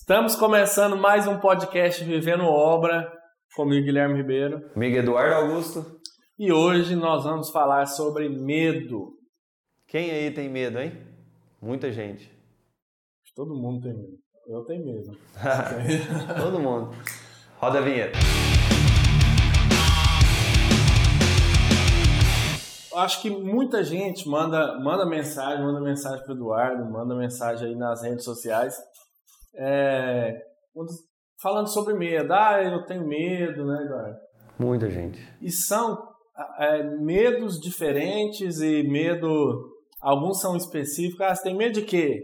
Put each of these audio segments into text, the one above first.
Estamos começando mais um podcast Vivendo Obra, comigo Guilherme Ribeiro. Comigo Eduardo Augusto. E hoje nós vamos falar sobre medo. Quem aí tem medo, hein? Muita gente. Todo mundo tem medo. Eu tenho medo. Todo mundo. Roda a vinheta. Acho que muita gente manda, manda mensagem, manda mensagem para Eduardo, manda mensagem aí nas redes sociais, é, falando sobre medo. Ah, eu tenho medo, né, Eduardo? Muita gente. E são é, medos diferentes e medo. Alguns são específicos. Ah, você tem medo de quê?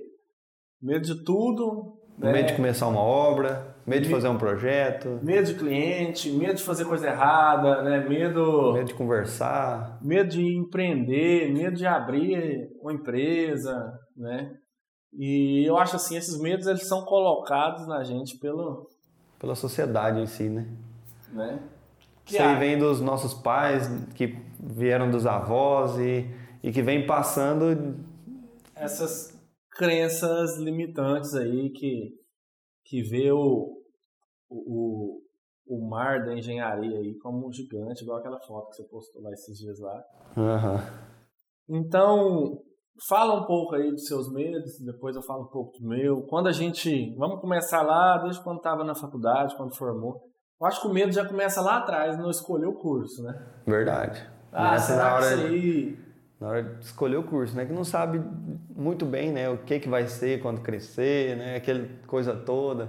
Medo de tudo. Né? Medo de começar uma obra, medo de fazer um projeto. Medo de cliente, medo de fazer coisa errada, né? Medo. Medo de conversar. Medo de empreender, medo de abrir uma empresa, né? E eu acho assim, esses medos eles são colocados na gente pelo pela sociedade em si, né? né? Que Isso aí vem dos nossos pais, que vieram dos avós e, e que vem passando essas crenças limitantes aí que que vê o, o, o mar da engenharia aí como um gigante, igual aquela foto que você postou lá esses dias lá. Uhum. Então, Fala um pouco aí dos seus medos, depois eu falo um pouco do meu. Quando a gente. Vamos começar lá, desde quando estava na faculdade, quando formou. Eu acho que o medo já começa lá atrás, não escolher o curso, né? Verdade. Ah, será na hora, que isso aí... Na hora de escolher o curso, né? Que não sabe muito bem, né? O que, que vai ser quando crescer, né? Aquela coisa toda.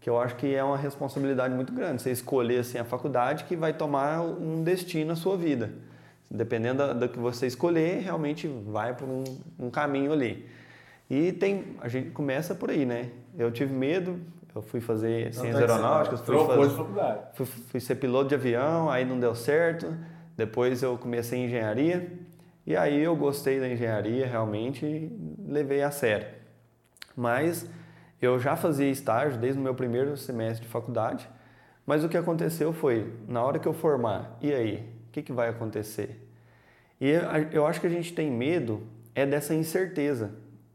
Que eu acho que é uma responsabilidade muito grande. Você escolher, assim, a faculdade que vai tomar um destino na sua vida dependendo do que você escolher, realmente vai por um, um, caminho ali. E tem, a gente começa por aí, né? Eu tive medo, eu fui fazer não ciências aeronáuticas, fui, fazer. Fui, fui ser piloto de avião, aí não deu certo. Depois eu comecei em engenharia e aí eu gostei da engenharia realmente e levei a sério. Mas eu já fazia estágio desde o meu primeiro semestre de faculdade. Mas o que aconteceu foi, na hora que eu formar, e aí? O que, que vai acontecer? E eu acho que a gente tem medo é dessa incerteza,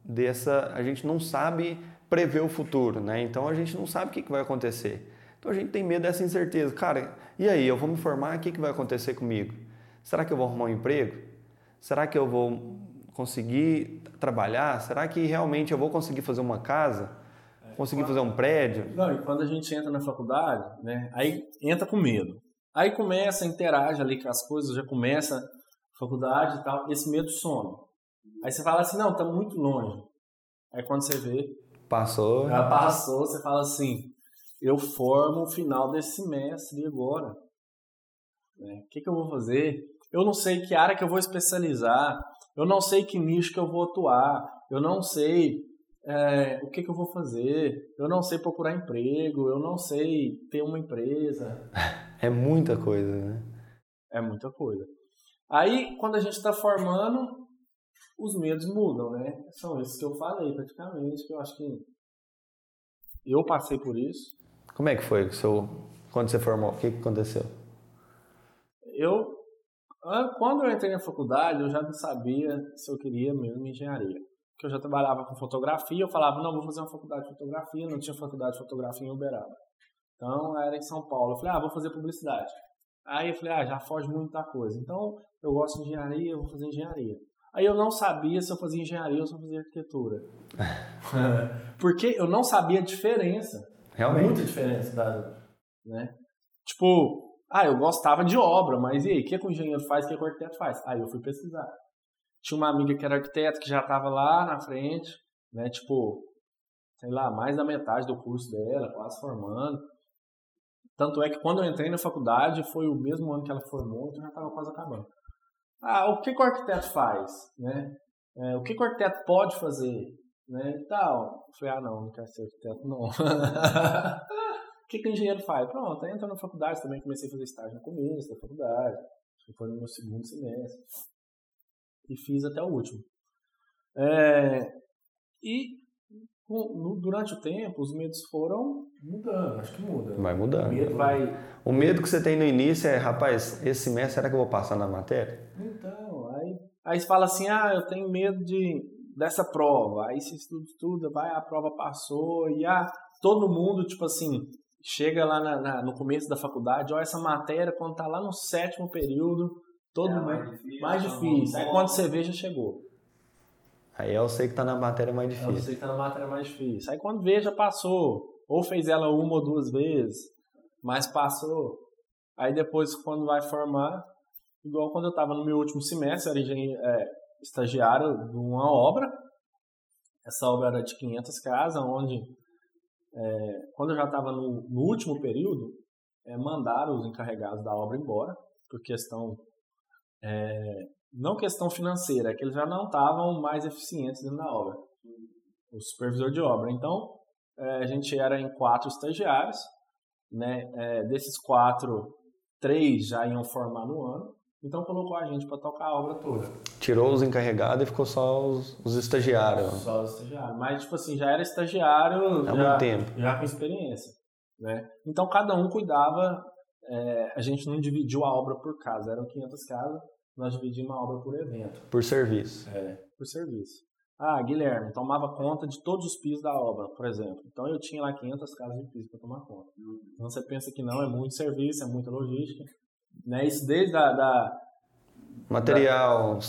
dessa a gente não sabe prever o futuro, né? Então a gente não sabe o que, que vai acontecer. Então a gente tem medo dessa incerteza. Cara, e aí, eu vou me formar, o que, que vai acontecer comigo? Será que eu vou arrumar um emprego? Será que eu vou conseguir trabalhar? Será que realmente eu vou conseguir fazer uma casa? Conseguir fazer um prédio? Não, e quando a gente entra na faculdade, né? Aí entra com medo. Aí começa, interage ali com as coisas, já começa a faculdade e tal, esse medo some. Aí você fala assim, não, tá muito longe. Aí quando você vê... Passou. Já passou, você fala assim, eu formo o final desse semestre agora. Né? O que, que eu vou fazer? Eu não sei que área que eu vou especializar, eu não sei que nicho que eu vou atuar, eu não sei é, o que, que eu vou fazer, eu não sei procurar emprego, eu não sei ter uma empresa. É muita coisa, né? É muita coisa. Aí, quando a gente está formando, os medos mudam, né? São esses que eu falei praticamente, que eu acho que eu passei por isso. Como é que foi seu, quando você formou? O que, que aconteceu? Eu, quando eu entrei na faculdade, eu já não sabia se eu queria mesmo engenharia que eu já trabalhava com fotografia, eu falava, não, vou fazer uma faculdade de fotografia, não tinha faculdade de fotografia em Uberaba. Então, era em São Paulo. Eu falei, ah, vou fazer publicidade. Aí eu falei, ah, já foge muita coisa. Então, eu gosto de engenharia, eu vou fazer engenharia. Aí eu não sabia se eu fazia engenharia ou se eu fazia arquitetura. Porque eu não sabia a diferença. Realmente. Muita diferença da, né? Tipo, ah, eu gostava de obra, mas e aí, o que, que o engenheiro faz, o que, que o arquiteto faz? Aí eu fui pesquisar. Tinha uma amiga que era arquiteta que já estava lá na frente, né? Tipo, sei lá, mais da metade do curso dela, quase formando. Tanto é que quando eu entrei na faculdade, foi o mesmo ano que ela formou, então já estava quase acabando. Ah, o que, que o arquiteto faz, né? É, o que, que o arquiteto pode fazer, né? E tal. Eu falei, ah, não, não quero ser arquiteto, não. o que, que o engenheiro faz? Pronto, aí entrou na faculdade também, comecei a fazer estágio no começo da faculdade. Foi no meu segundo semestre e fiz até o último. É, e no, durante o tempo, os medos foram mudando, acho que muda. Vai mudando. O medo, vai... o medo que você tem no início é, rapaz, esse semestre será que eu vou passar na matéria? Então, aí, aí você fala assim, ah, eu tenho medo de, dessa prova. Aí você estuda, estuda, vai, a prova passou, e ah, todo mundo, tipo assim, chega lá na, na, no começo da faculdade, olha essa matéria, quando tá lá no sétimo período, todo É, mundo mais difícil, mais difícil. Aí quando você vê, já chegou. Aí eu sei que tá na matéria mais Aí difícil. você tá na matéria mais difícil. Aí quando vê, já passou. Ou fez ela uma ou duas vezes, mas passou. Aí depois, quando vai formar, igual quando eu estava no meu último semestre, era engenheiro, é, estagiário de uma obra. Essa obra era de 500 casas, onde, é, quando eu já estava no, no último período, é, mandaram os encarregados da obra embora, por questão é, não questão financeira, é que eles já não estavam mais eficientes dentro da obra. O supervisor de obra. Então, é, a gente era em quatro estagiários, né? É, desses quatro, três já iam formar no ano. Então, colocou a gente para tocar a obra toda. Tirou os encarregados e ficou só os, os estagiários. Só os estagiários. Mas, tipo assim, já era estagiário Há já, muito tempo. já com experiência. Né? Então, cada um cuidava. é, a gente não dividiu a obra por casa, eram 500 casas, nós dividimos a obra por evento. Por serviço. por serviço. Ah, Guilherme tomava conta de todos os pisos da obra, por exemplo. Então eu tinha lá 500 casas de piso para tomar conta. Então você pensa que não, é muito serviço, é muita logística. Né? Isso desde a, da, Material,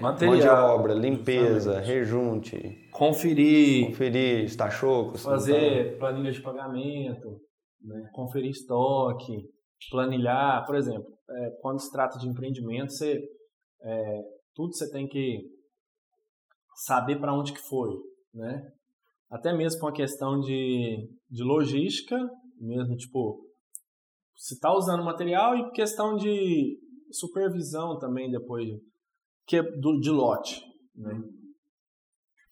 Material, mão de obra, limpeza, rejunte, conferir, conferir, estachoco, se não fazer planilha de pagamento, né? conferir estoque, planilhar, por exemplo, é, quando se trata de empreendimento, você, é, tudo você tem que saber para onde que foi, né? Até mesmo com a questão de, de logística, mesmo tipo, se está usando material e questão de supervisão também depois que, do, de lote, né?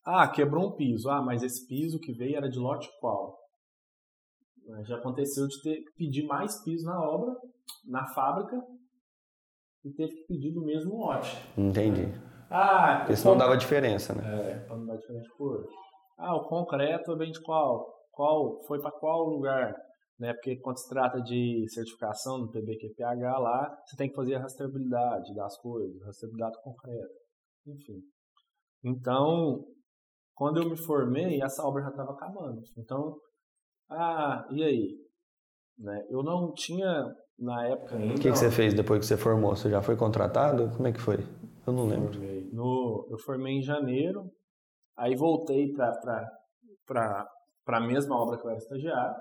Ah, quebrou um piso. Ah, mas esse piso que veio era de lote qual? Eh, Já aconteceu de ter pedir mais piso na obra, na fábrica, e teve que pedir do mesmo lote. Entendi. Ah, Porque senão dava diferença, né? é, para não dar diferente por. Ah, o concreto vem de qual? Qual foi para qual lugar? Né? Porque quando se trata de certificação no PBQPH lá, você tem que fazer a rastreabilidade das coisas, rastreabilidade do concreto, enfim. Então, quando eu me formei, essa obra já estava acabando. Então, ah, e aí? Né? Eu não tinha na época ainda. O que, que você fez depois que você formou? Você já foi contratado? Como é que foi? Eu não lembro. Formei. No, eu formei em janeiro, aí voltei para a mesma obra que eu era estagiário.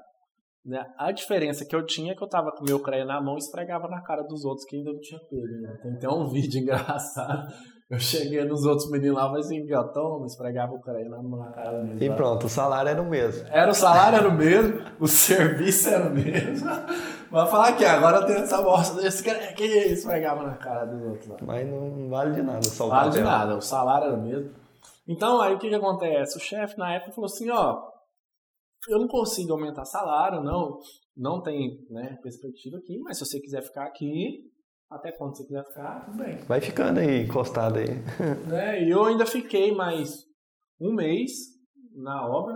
Né? A diferença que eu tinha é que eu tava com o meu CREA na mão e esfregava na cara dos outros que ainda não tinha pego. Né? Tem até um vídeo engraçado. Eu cheguei nos outros meninos lá, mas assim, toma, esfregava o CREA na, na cara deles. E pronto, o salário era o mesmo. Era o salário era o mesmo, o serviço era o mesmo. Vai falar aqui, agora tem essa bosta desse CREA que esfregava na cara dos outros lá. Mas não vale de nada só Vale de nada, o salário era o mesmo. Então, aí o que, que acontece? O chefe na época falou assim, ó, eu não consigo aumentar salário, não, não tem né, perspectiva aqui, mas se você quiser ficar aqui, até quando você quiser ficar, tudo bem. Vai ficando aí, encostado aí. Né? E eu ainda fiquei mais um mês na obra,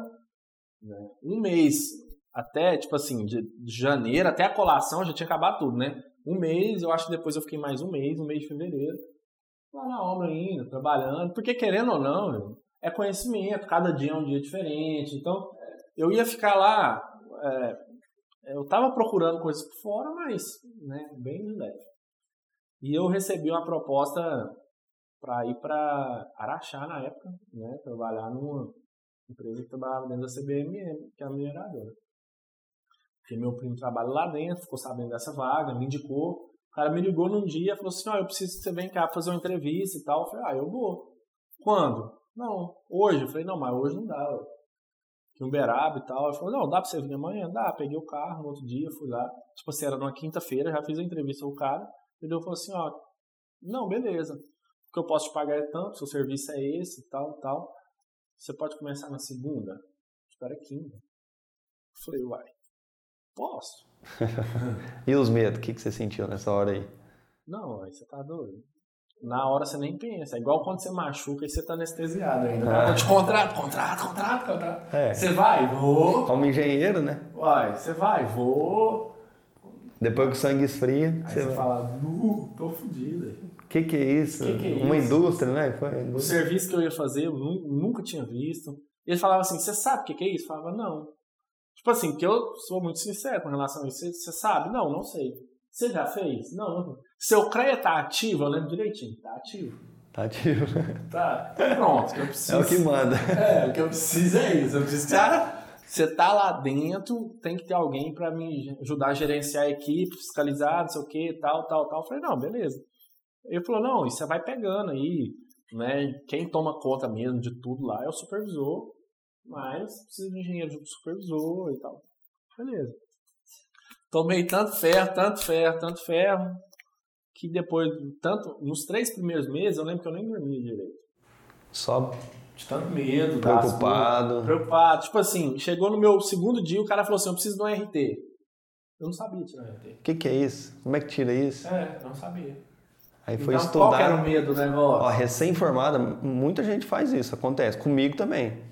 né? um mês até, tipo assim, de, janeiro até a colação já tinha acabado tudo, né? Um mês, eu acho que depois eu fiquei mais um mês, um mês de fevereiro, lá na obra ainda, trabalhando, porque querendo ou não, é conhecimento, cada dia é um dia diferente, então eu ia ficar lá, é, eu tava procurando coisas por fora, mas, né, bem leve. E eu recebi uma proposta para ir para Araxá na época, né, trabalhar numa empresa que trabalhava dentro da CBMM, que é a mineradora. Porque meu primo trabalha lá dentro, ficou sabendo dessa vaga, me indicou. O cara me ligou num dia falou assim: Ó, eu preciso que você venha cá fazer uma entrevista e tal. Eu falei: Ah, eu vou. Quando? Não, hoje. Eu falei: Não, mas hoje não dá. Que Uberaba e tal. Ele falou: Não, dá pra você vir amanhã? Dá. Peguei o carro no outro dia, fui lá. Tipo assim, era numa quinta-feira, já fiz a entrevista com o cara. Ele falou assim: Ó, não, beleza. O que eu posso te pagar é tanto, seu serviço é esse e tal, tal. Você pode começar na segunda? Espera quinta. Eu falei: Uai, posso? E os medos, o que, que você sentiu nessa hora aí? Não, aí você tá doido. Na hora você nem pensa. É igual quando você machuca e você tá anestesiado ainda. Ah. Te contrato, contrato, contrato, contrato. É. Você vai? Vou. Como engenheiro, né? Uai, você vai? Vou. Depois que o sangue esfria, Aí você fala, nu, tô fudido. O que, que é isso? Que que é Uma isso? indústria, né? Foi uma O indústria. serviço que eu ia fazer, eu nu- nunca tinha visto. Ele falava assim, você sabe o que que é isso? Eu falava, não. Tipo assim, que eu sou muito sincero com relação a isso. Você, você sabe? Não, não sei. Você já fez? Não, não. Seu CREA tá ativo, eu lembro direitinho. Tá ativo. Tá ativo. Tá. Pronto, eu preciso. É o que manda. É, o que eu preciso é isso. Eu preciso que você tá lá dentro, tem que ter alguém para me ajudar a gerenciar a equipe, fiscalizar, não sei o que, tal, tal, tal. Eu falei, não, beleza. Ele falou, não, isso você vai pegando aí, né? Quem toma conta mesmo de tudo lá é o supervisor, mas precisa de engenheiro de supervisor e tal. Beleza. Tomei tanto ferro, tanto ferro, tanto ferro, que depois, tanto, nos três primeiros meses, eu lembro que eu nem dormia direito. Só de tanto medo, preocupado. Das, preocupado. Tipo assim, chegou no meu segundo dia, o cara falou assim: eu preciso de um RT. Eu não sabia tirar um RT. O que, que é isso? Como é que tira isso? É, não sabia. Aí foi então, estudar. Qual era o medo do negócio? Ó, recém-formada, muita gente faz isso, acontece. Comigo também.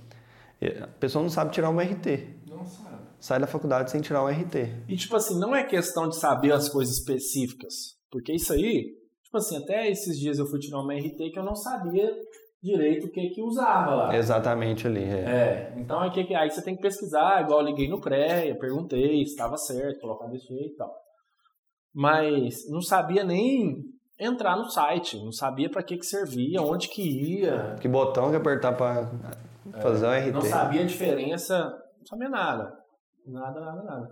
A pessoa não sabe tirar um RT. Não sabe. Sai da faculdade sem tirar um RT. E tipo assim, não é questão de saber as coisas específicas. Porque isso aí, tipo assim, até esses dias eu fui tirar uma RT que eu não sabia direito o que que usava lá. Exatamente ali, é. é então aí, que, aí você tem que pesquisar, igual eu liguei no CREA, perguntei se estava certo, colocar desse jeito e tal. Mas não sabia nem entrar no site, não sabia para que que servia, onde que ia. Que botão que apertar para fazer é, o RT. Não sabia a diferença, não sabia nada. Nada, nada, nada.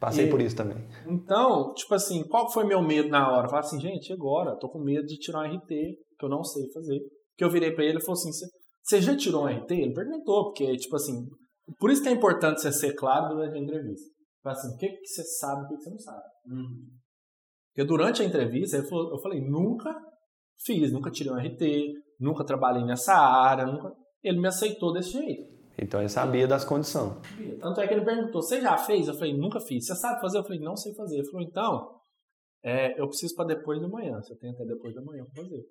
Passei e, por isso também. Então, tipo assim, qual foi meu medo na hora? Eu falei assim, gente, agora? Tô com medo de tirar um RT, que eu não sei fazer que eu virei para ele e falou assim: você já tirou um RT? Ele perguntou, porque, tipo assim, por isso que é importante você ser claro durante a entrevista. Fala assim: o que, que você sabe e o que, que você não sabe? Uhum. Porque durante a entrevista, falou, eu falei: nunca fiz, nunca tirei um RT, nunca trabalhei nessa área, nunca. Ele me aceitou desse jeito. Então ele sabia das condições. Tanto é que ele perguntou: você já fez? Eu falei: nunca fiz. Você sabe fazer? Eu falei: não sei fazer. Ele falou: então, é, eu preciso para depois de manhã. Você tem até depois da manhã para fazer.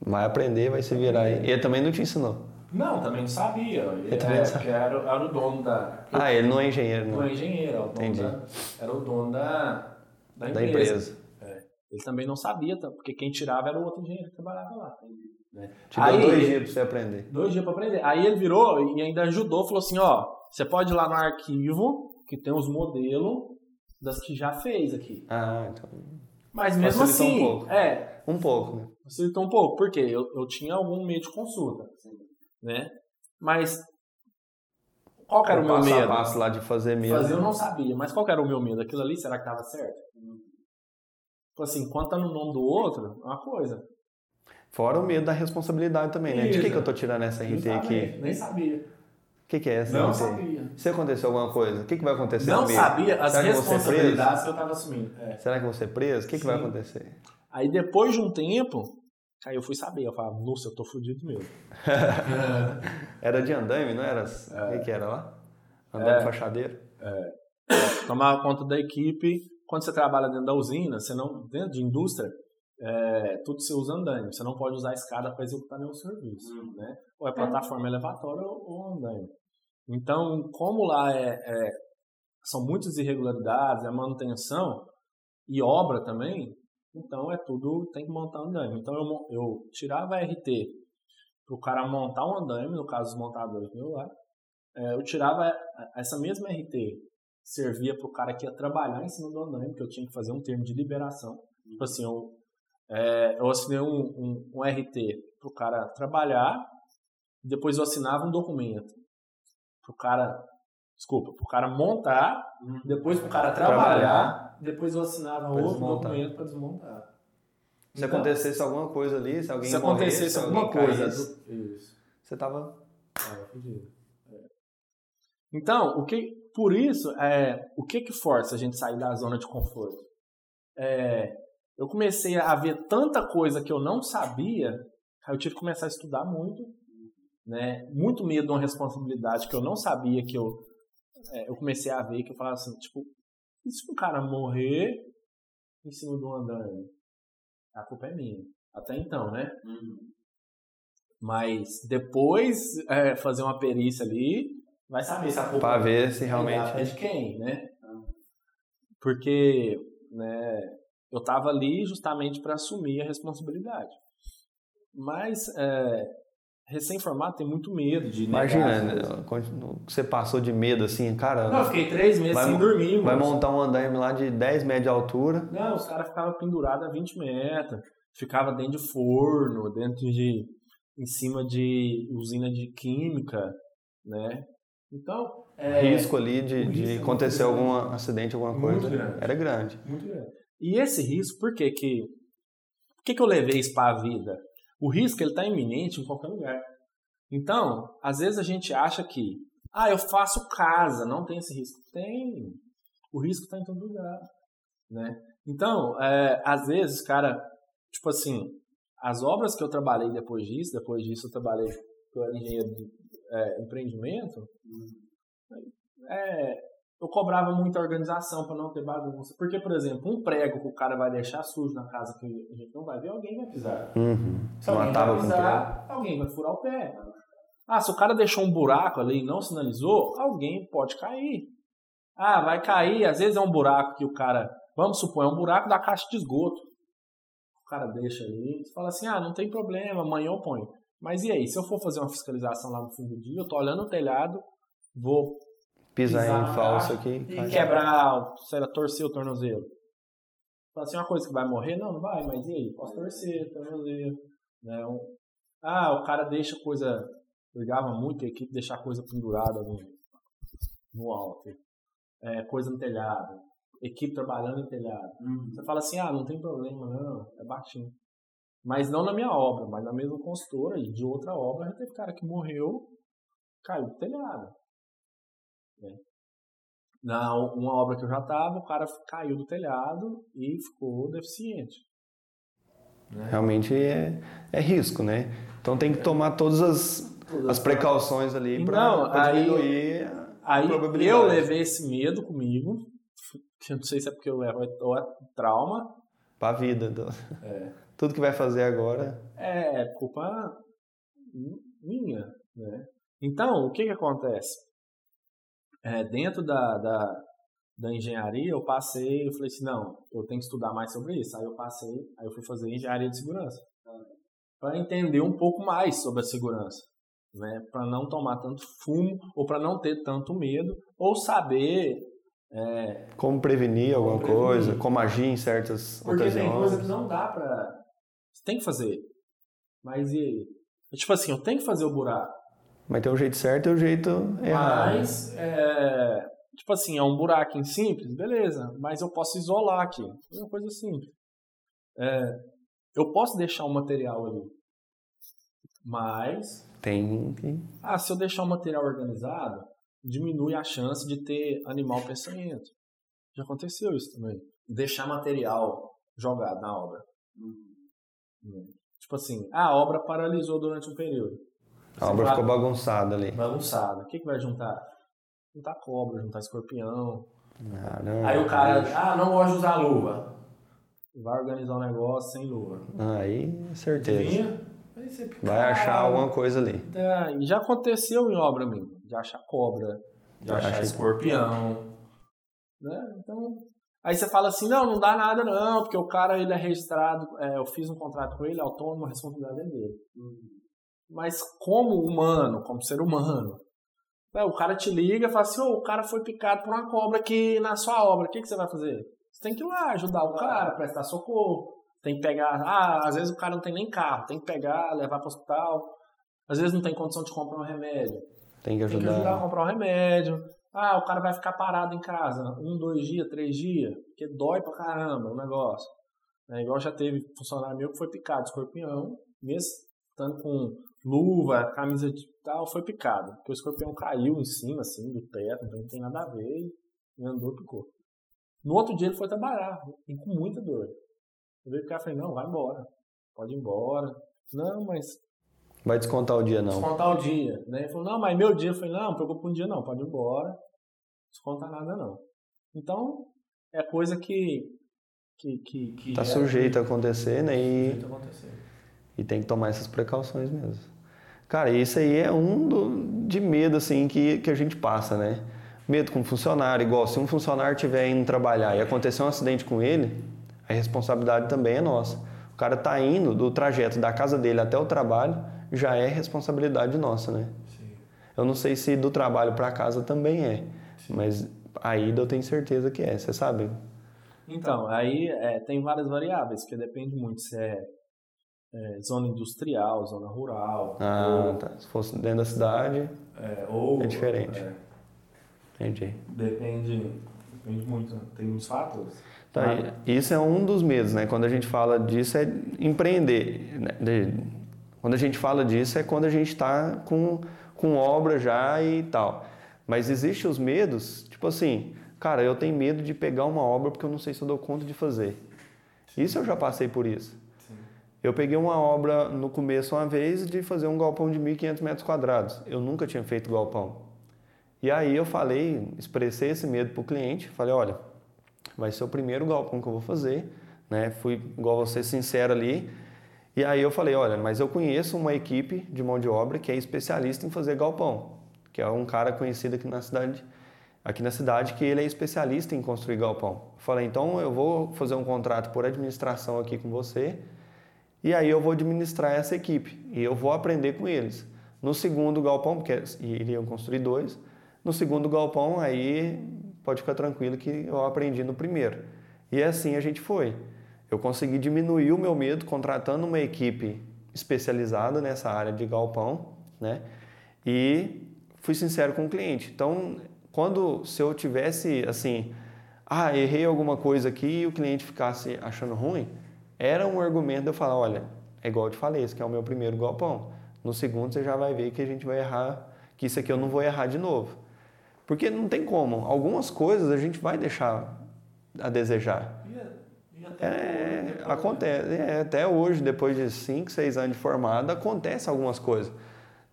Vai aprender, vai se virar aí. Ele também não te ensinou? Não, também não sabia. Ele, ele também é, sabia. Era, era o dono da. Ah, ele não é engenheiro, não? Não é engenheiro, era o dono, Entendi. Da, era o dono da, da empresa. Da empresa. É. Ele também não sabia, porque quem tirava era o outro engenheiro que trabalhava lá. Né? Te aí, deu dois dias pra você aprender. Dois dias pra aprender. Aí ele virou e ainda ajudou, falou assim: ó, você pode ir lá no arquivo, que tem os modelos das que já fez aqui. Ah, então. Mas mesmo Facilitou assim. Um pouco. É. Um pouco, né? Facilitou um pouco. Por quê? Eu, eu tinha algum meio de consulta. Né? Mas. Qual era o, meu passo medo? A passo lá de fazer mesmo. Fazer eu não sabia. Mas qual era o meu medo? Aquilo ali, será que estava certo? Tipo assim, quanto tá no nome do outro, é uma coisa. Fora o medo da responsabilidade também, né? De que, que eu tô tirando essa RT aqui? Nem sabia. O que, que é essa Não RT? sabia. Se acontecer alguma coisa, o que, que vai acontecer Não comigo? sabia as Será responsabilidades que eu tava assumindo. É. Será que eu vou ser preso? O que, que vai acontecer? Aí depois de um tempo, aí eu fui saber. Eu falava, nossa, eu tô fudido mesmo. era de andaime, não era? É. O que, que era lá? Andaime é. fachadeiro? É. Tomava conta da equipe. Quando você trabalha dentro da usina, você não, dentro de indústria, é, tudo você usa andaime. Você não pode usar a escada para executar nenhum serviço. Hum. Né? Ou é plataforma elevatória ou, ou andaime. Então, como lá é, é, são muitas irregularidades, é manutenção e obra também, então é tudo, tem que montar um andaime. Então eu, eu tirava a RT para o cara montar um andaime, no caso dos montadores meu lá, é, eu tirava essa mesma RT, servia para o cara que ia trabalhar em cima do andaime, que eu tinha que fazer um termo de liberação. Tipo assim, eu, é, eu assinei um, um, um RT para o cara trabalhar, depois eu assinava um documento para o cara, desculpa, para o cara montar, depois para o cara trabalhar, trabalhar, depois eu assinava outro desmontar. documento para desmontar. Se então, acontecesse alguma coisa ali, se alguém se acontecesse alguma coisa, isso. você tava é. Então, o que, por isso, é, o que que força a gente sair da zona de conforto? É, eu comecei a ver tanta coisa que eu não sabia, aí eu tive que começar a estudar muito, né? Muito medo de uma responsabilidade que eu não sabia que eu é, eu comecei a ver que eu falava assim, tipo, e se um cara morrer em cima do andame? A culpa é minha. Até então, né? Uhum. Mas depois é, fazer uma perícia ali, vai saber se a culpa pra ver se realmente é de quem, né? Porque, né, eu estava ali justamente para assumir a responsabilidade. Mas é, recém-formado tem muito medo de Imagina, né, você passou de medo assim, cara. Não, eu fiquei três meses vai, sem dormir. vai moço. montar um andaime lá de 10 metros de altura. Não, os caras ficavam pendurados a 20 metros, ficava dentro de forno, dentro de. em cima de usina de química, né? Então. É, risco ali de, de risco é acontecer algum acidente, alguma coisa. grande. Era grande. Muito grande. E esse risco, por que que. Por que, que eu levei isso para a vida? O risco ele está iminente em qualquer lugar. Então, às vezes a gente acha que, ah, eu faço casa, não tem esse risco. Tem. O risco está em todo lugar, né? Então, é, às vezes, cara, tipo assim, as obras que eu trabalhei depois disso, depois disso eu trabalhei com engenheiro de é, empreendimento, é, eu cobrava muita organização para não ter bagunça. Porque, por exemplo, um prego que o cara vai deixar sujo na casa que a gente não vai ver, alguém vai pisar. Uhum. Se alguém vai pisar, alguém vai furar o pé. Ah, se o cara deixou um buraco ali e não sinalizou, alguém pode cair. Ah, vai cair, às vezes é um buraco que o cara, vamos supor, é um buraco da caixa de esgoto. O cara deixa ali, você fala assim, ah, não tem problema, amanhã eu ponho. Mas e aí, se eu for fazer uma fiscalização lá no fim do dia, eu tô olhando o telhado, vou Pisar, Pisar em falso aqui. e quebrar, sei lá, torcer o tornozelo. Fala assim, uma coisa que vai morrer? Não, não vai, mas e aí? Posso torcer, tornozelo. Né? Um- ah, o cara deixa coisa. Brigava muito a equipe deixar coisa pendurada no, no alto. É, coisa no telhado. Equipe trabalhando em telhado. Você fala assim, ah, não tem problema, não, é baixinho. Mas não na minha obra, mas na mesma consultora e de outra obra, já teve cara que morreu, caiu do telhado. Né? Na uma obra que eu já estava, o cara caiu do telhado e ficou deficiente. Realmente é, é risco, né? Então tem que tomar todas as, as precauções ali para diminuir a Aí probabilidade. eu levei esse medo comigo, que eu não sei se é porque eu levo ou é trauma, para a vida. do- É. Tudo que vai fazer agora. é culpa minha, né? Então, o que que acontece? É, dentro da, da, da engenharia, eu passei, eu falei assim, não, eu tenho que estudar mais sobre isso. Aí eu passei, aí eu fui fazer engenharia de segurança. Para entender um pouco mais sobre a segurança. Né? Para não tomar tanto fumo, ou para não ter tanto medo, ou saber... é, Como prevenir alguma prevenir. coisa, como agir em certas porque ocasiões. tem coisa que não dá pra. Você tem que fazer. Mas e aí? Tipo assim, eu tenho que fazer o buraco. Mas tem o jeito certo e o jeito errado. Mas, é, tipo assim, é um buraquinho simples, beleza. Mas eu posso isolar aqui. É uma coisa simples. É, eu posso deixar o material ali. Mas, Tem que. ah, se eu deixar o material organizado, diminui a chance de ter animal peçonhento. Já aconteceu isso também. Deixar material jogado na obra. Né? Tipo assim, ah, a obra paralisou durante um período. A obra Você ficou bagunçada ali. bagunçada. O que, que vai juntar? Juntar cobra, juntar escorpião. Caramba. Aí o cara, ah, não gosta de usar luva. Vai organizar um negócio sem luva. Aí, certeza. Adivinha? Vai, ser Vai achar alguma coisa ali. É, e já aconteceu em obra mesmo. De achar cobra, de Já achar escorpião. Né? Então, aí você fala assim, não, não dá nada não, porque o cara ele é registrado, é, eu fiz um contrato com ele, autônomo, a responsabilidade é dele. Mas como humano, como ser humano, né, o cara te liga e fala assim, "Ô, o cara foi picado por uma cobra aqui na sua obra, o que, que você vai fazer? Você tem que ir lá ajudar o cara, prestar socorro, tem que pegar, ah, às vezes o cara não tem nem carro, tem que pegar, levar para o hospital, às vezes não tem condição de comprar um remédio, Tem que tem que ajudar a ajudar. comprar um remédio. Ah, o cara vai ficar parado em casa um, dois dias, três dias, porque dói pra caramba o negócio. É, igual já teve funcionário meu que foi picado de escorpião, mesmo estando com luva, camisa de tal, foi picado. Porque o escorpião caiu em cima, assim, do teto, então não tem nada a ver, e andou e picou. No outro dia ele foi trabalhar, e com muita dor. Eu veio o cara e falei, não, vai embora, pode ir embora. Não, mas Vai descontar o dia, não. descontar o dia. Né? Ele falou, não, mas meu dia. Eu falei, não, não preocupa com o dia não, pode ir embora. Desconta nada não. Então, é coisa que... que, que, que Tá é- sujeito a acontecer, né? E, sujeito a acontecer. e tem que tomar essas precauções mesmo. Cara, isso aí é um do- de medo, assim, que, que a gente passa, né? Medo com funcionário, igual se um funcionário estiver indo trabalhar e acontecer um acidente com ele, a responsabilidade também é nossa. O cara tá indo do trajeto da casa dele até o trabalho, já é responsabilidade nossa, né? Sim. Eu não sei se do trabalho para casa também é, Sim. mas a ida eu tenho certeza que é, você sabe? Então, aí é, tem várias variáveis, que depende muito se é, é zona industrial, zona rural. Ah, ou, tá. Se fosse dentro da cidade, é, ou, é diferente. É. Entendi. Depende, depende muito, tem muitos fatores. Tá, isso é um dos medos, né? Quando a gente fala disso é empreender. Né? Quando a gente fala disso é quando a gente está com, com obra já e tal. Mas existem os medos, tipo assim, cara, eu tenho medo de pegar uma obra porque eu não sei se eu dou conta de fazer. Isso eu já passei por isso. Eu peguei uma obra no começo uma vez de fazer um galpão de 1.500 metros quadrados. Eu nunca tinha feito galpão. E aí eu falei, expressei esse medo para o cliente, falei, olha, vai ser o primeiro galpão que eu vou fazer, né? Fui igual você sincero ali. E aí eu falei, olha, mas eu conheço uma equipe de mão de obra que é especialista em fazer galpão, que é um cara conhecido aqui na cidade, aqui na cidade que ele é especialista em construir galpão. Falei, então eu vou fazer um contrato por administração aqui com você. E aí eu vou administrar essa equipe e eu vou aprender com eles. No segundo galpão, porque iriam construir dois, no segundo galpão aí pode ficar tranquilo que eu aprendi no primeiro. E assim a gente foi. Eu consegui diminuir o meu medo contratando uma equipe especializada nessa área de galpão, né? E fui sincero com o cliente. Então, quando se eu tivesse assim, ah, errei alguma coisa aqui e o cliente ficasse achando ruim, era um argumento de eu falar, olha, é igual eu te falei, esse aqui é o meu primeiro galpão. No segundo você já vai ver que a gente vai errar, que isso aqui eu não vou errar de novo. Porque não tem como. Algumas coisas a gente vai deixar a desejar. É, é acontece. É, até hoje, depois de 5, 6 anos de formado, acontece algumas coisas.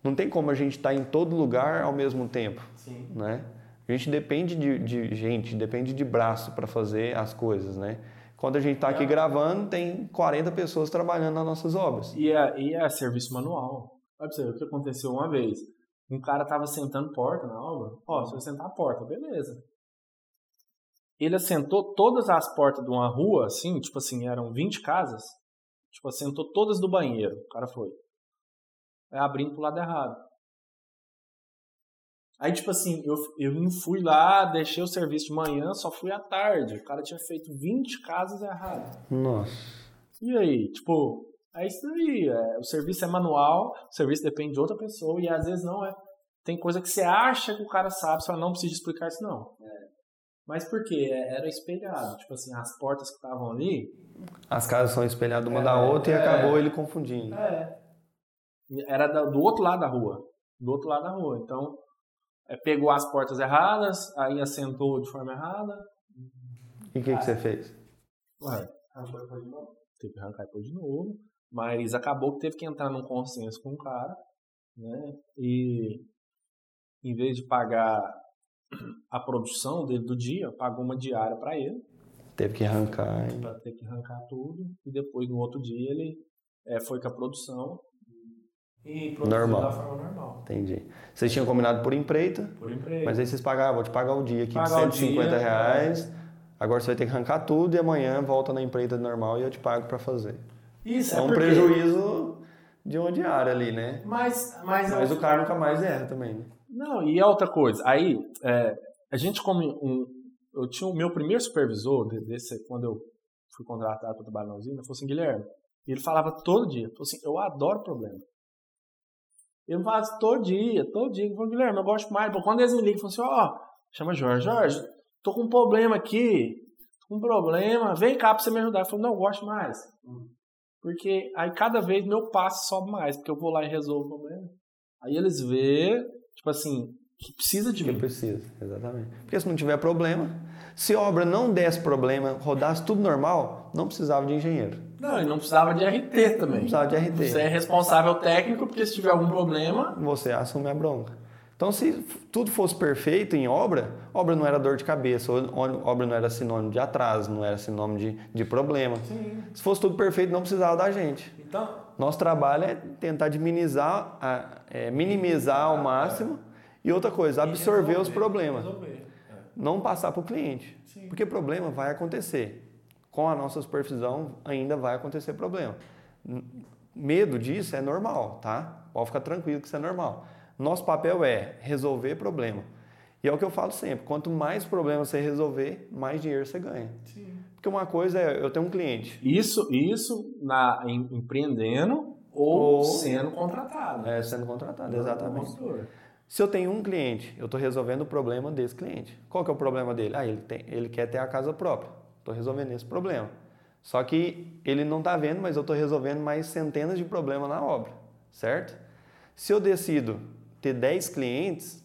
Não tem como a gente estar tá em todo lugar ao mesmo tempo. Sim. Né? A gente depende de, de gente, depende de braço para fazer as coisas, né? Quando a gente está aqui gravando, tem 40 pessoas trabalhando nas nossas obras. E é, e é serviço manual. Olha você, o que aconteceu uma vez. Um cara tava sentando porta na obra. Ó, se eu sentar a porta, beleza. Ele assentou todas as portas de uma rua, assim, tipo assim, eram 20 casas. Tipo, assentou todas do banheiro. O cara foi. Aí abrindo pro lado errado. Aí, tipo assim, eu, eu não fui lá, deixei o serviço de manhã, só fui à tarde. O cara tinha feito 20 casas erradas. Nossa. E aí, tipo, é isso aí. É, o serviço é manual, o serviço depende de outra pessoa e às vezes não é. Tem coisa que você acha que o cara sabe, só não precisa explicar isso, não. É. Mas por quê? É, era espelhado. Tipo assim, as portas que estavam ali. As casas são espelhadas uma é, da outra e é. acabou ele confundindo. É. Era do outro lado da rua. Do outro lado da rua. Então, pegou as portas erradas, aí assentou de forma errada. E o que, que você fez? Ué, teve que arrancar e de novo. Mas acabou que teve que entrar num consenso com o cara, né? E em vez de pagar a produção dele do dia, pagou uma diária para ele. Teve que arrancar. Para ter que arrancar tudo. E depois, no outro dia, ele é, foi com a produção e produziu normal. da forma normal. Entendi. Vocês tinham combinado por empreita. Por empreita. Mas aí vocês pagavam, vou te pagar o dia aqui pagar de 150 dia, reais. É. Agora você vai ter que arrancar tudo e amanhã volta na empreita normal e eu te pago para fazer. Isso, é, é um porque... prejuízo de uma diária ali, né? Mas, mas, mas o cara nunca mais erra também, né? Não, e é outra coisa. Aí, é, a gente como um... Eu tinha o meu primeiro supervisor, desse, quando eu fui contratado para trabalhar na usina, falou assim, Guilherme, e ele falava todo dia, falou assim, eu adoro problema. Ele faz todo dia, todo dia. Ele falou, Guilherme, eu gosto mais. Quando eles me ligam, falam assim, ó, oh, chama Jorge, Jorge, tô com um problema aqui, tô com um problema, vem cá pra você me ajudar. Eu falei, não, eu gosto mais. Hum. Porque aí cada vez meu passo sobe mais, porque eu vou lá e resolvo o problema. Aí eles vê, tipo assim, que precisa de que mim. precisa, exatamente. Porque se não tiver problema, se a obra não desse problema, rodasse tudo normal, não precisava de engenheiro. Não, e não precisava de RT também. Não precisava de RT. Você é responsável técnico, porque se tiver algum problema... Você assume a bronca. Então, se tudo fosse perfeito em obra, obra não era dor de cabeça, obra não era sinônimo de atraso, não era sinônimo de, de problema. Sim. Se fosse tudo perfeito, não precisava da gente. Então, Nosso trabalho é tentar minimizar, é, minimizar ao máximo e outra coisa, absorver resolver, os problemas. Resolver. É. Não passar para o cliente. Sim. Porque problema vai acontecer. Com a nossa supervisão ainda vai acontecer problema. Medo disso é normal, tá? Pode ficar tranquilo que isso é normal. Nosso papel é resolver problema. E é o que eu falo sempre: quanto mais problemas você resolver, mais dinheiro você ganha. Sim. Porque uma coisa é, eu tenho um cliente. Isso, isso na, em, empreendendo ou, ou, sendo contratado. É, sendo contratado, exatamente. Se eu tenho um cliente, eu estou resolvendo o problema desse cliente. Qual que é o problema dele? Ah, ele, tem, ele quer ter a casa própria. Estou resolvendo esse problema. Só que ele não está vendo, mas eu estou resolvendo mais centenas de problemas na obra, certo? Se eu decido ter 10 clientes,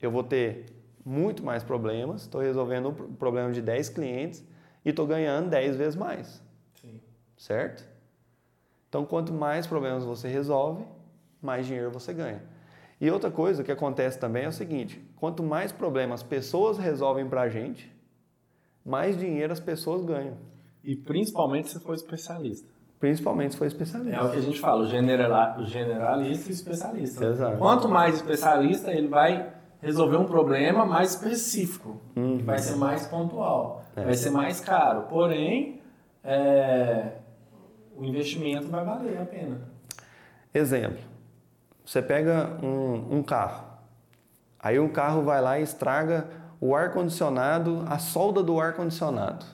eu vou ter muito mais problemas, estou resolvendo o problema de 10 clientes e estou ganhando 10 vezes mais. Sim. Certo? Então, quanto mais problemas você resolve, mais dinheiro você ganha. E outra coisa que acontece também é o seguinte: quanto mais problemas pessoas resolvem para a gente, mais dinheiro as pessoas ganham. E principalmente se for especialista. Principalmente se for especialista. É o que a gente fala, o, general, o generalista e especialista. Exato. Quanto mais especialista, ele vai resolver um problema mais específico, uhum. que vai ser mais pontual, é. vai ser mais caro. Porém, é, o investimento vai valer a pena. Exemplo, você pega um, um carro, aí o carro vai lá e estraga o ar-condicionado, a solda do ar-condicionado.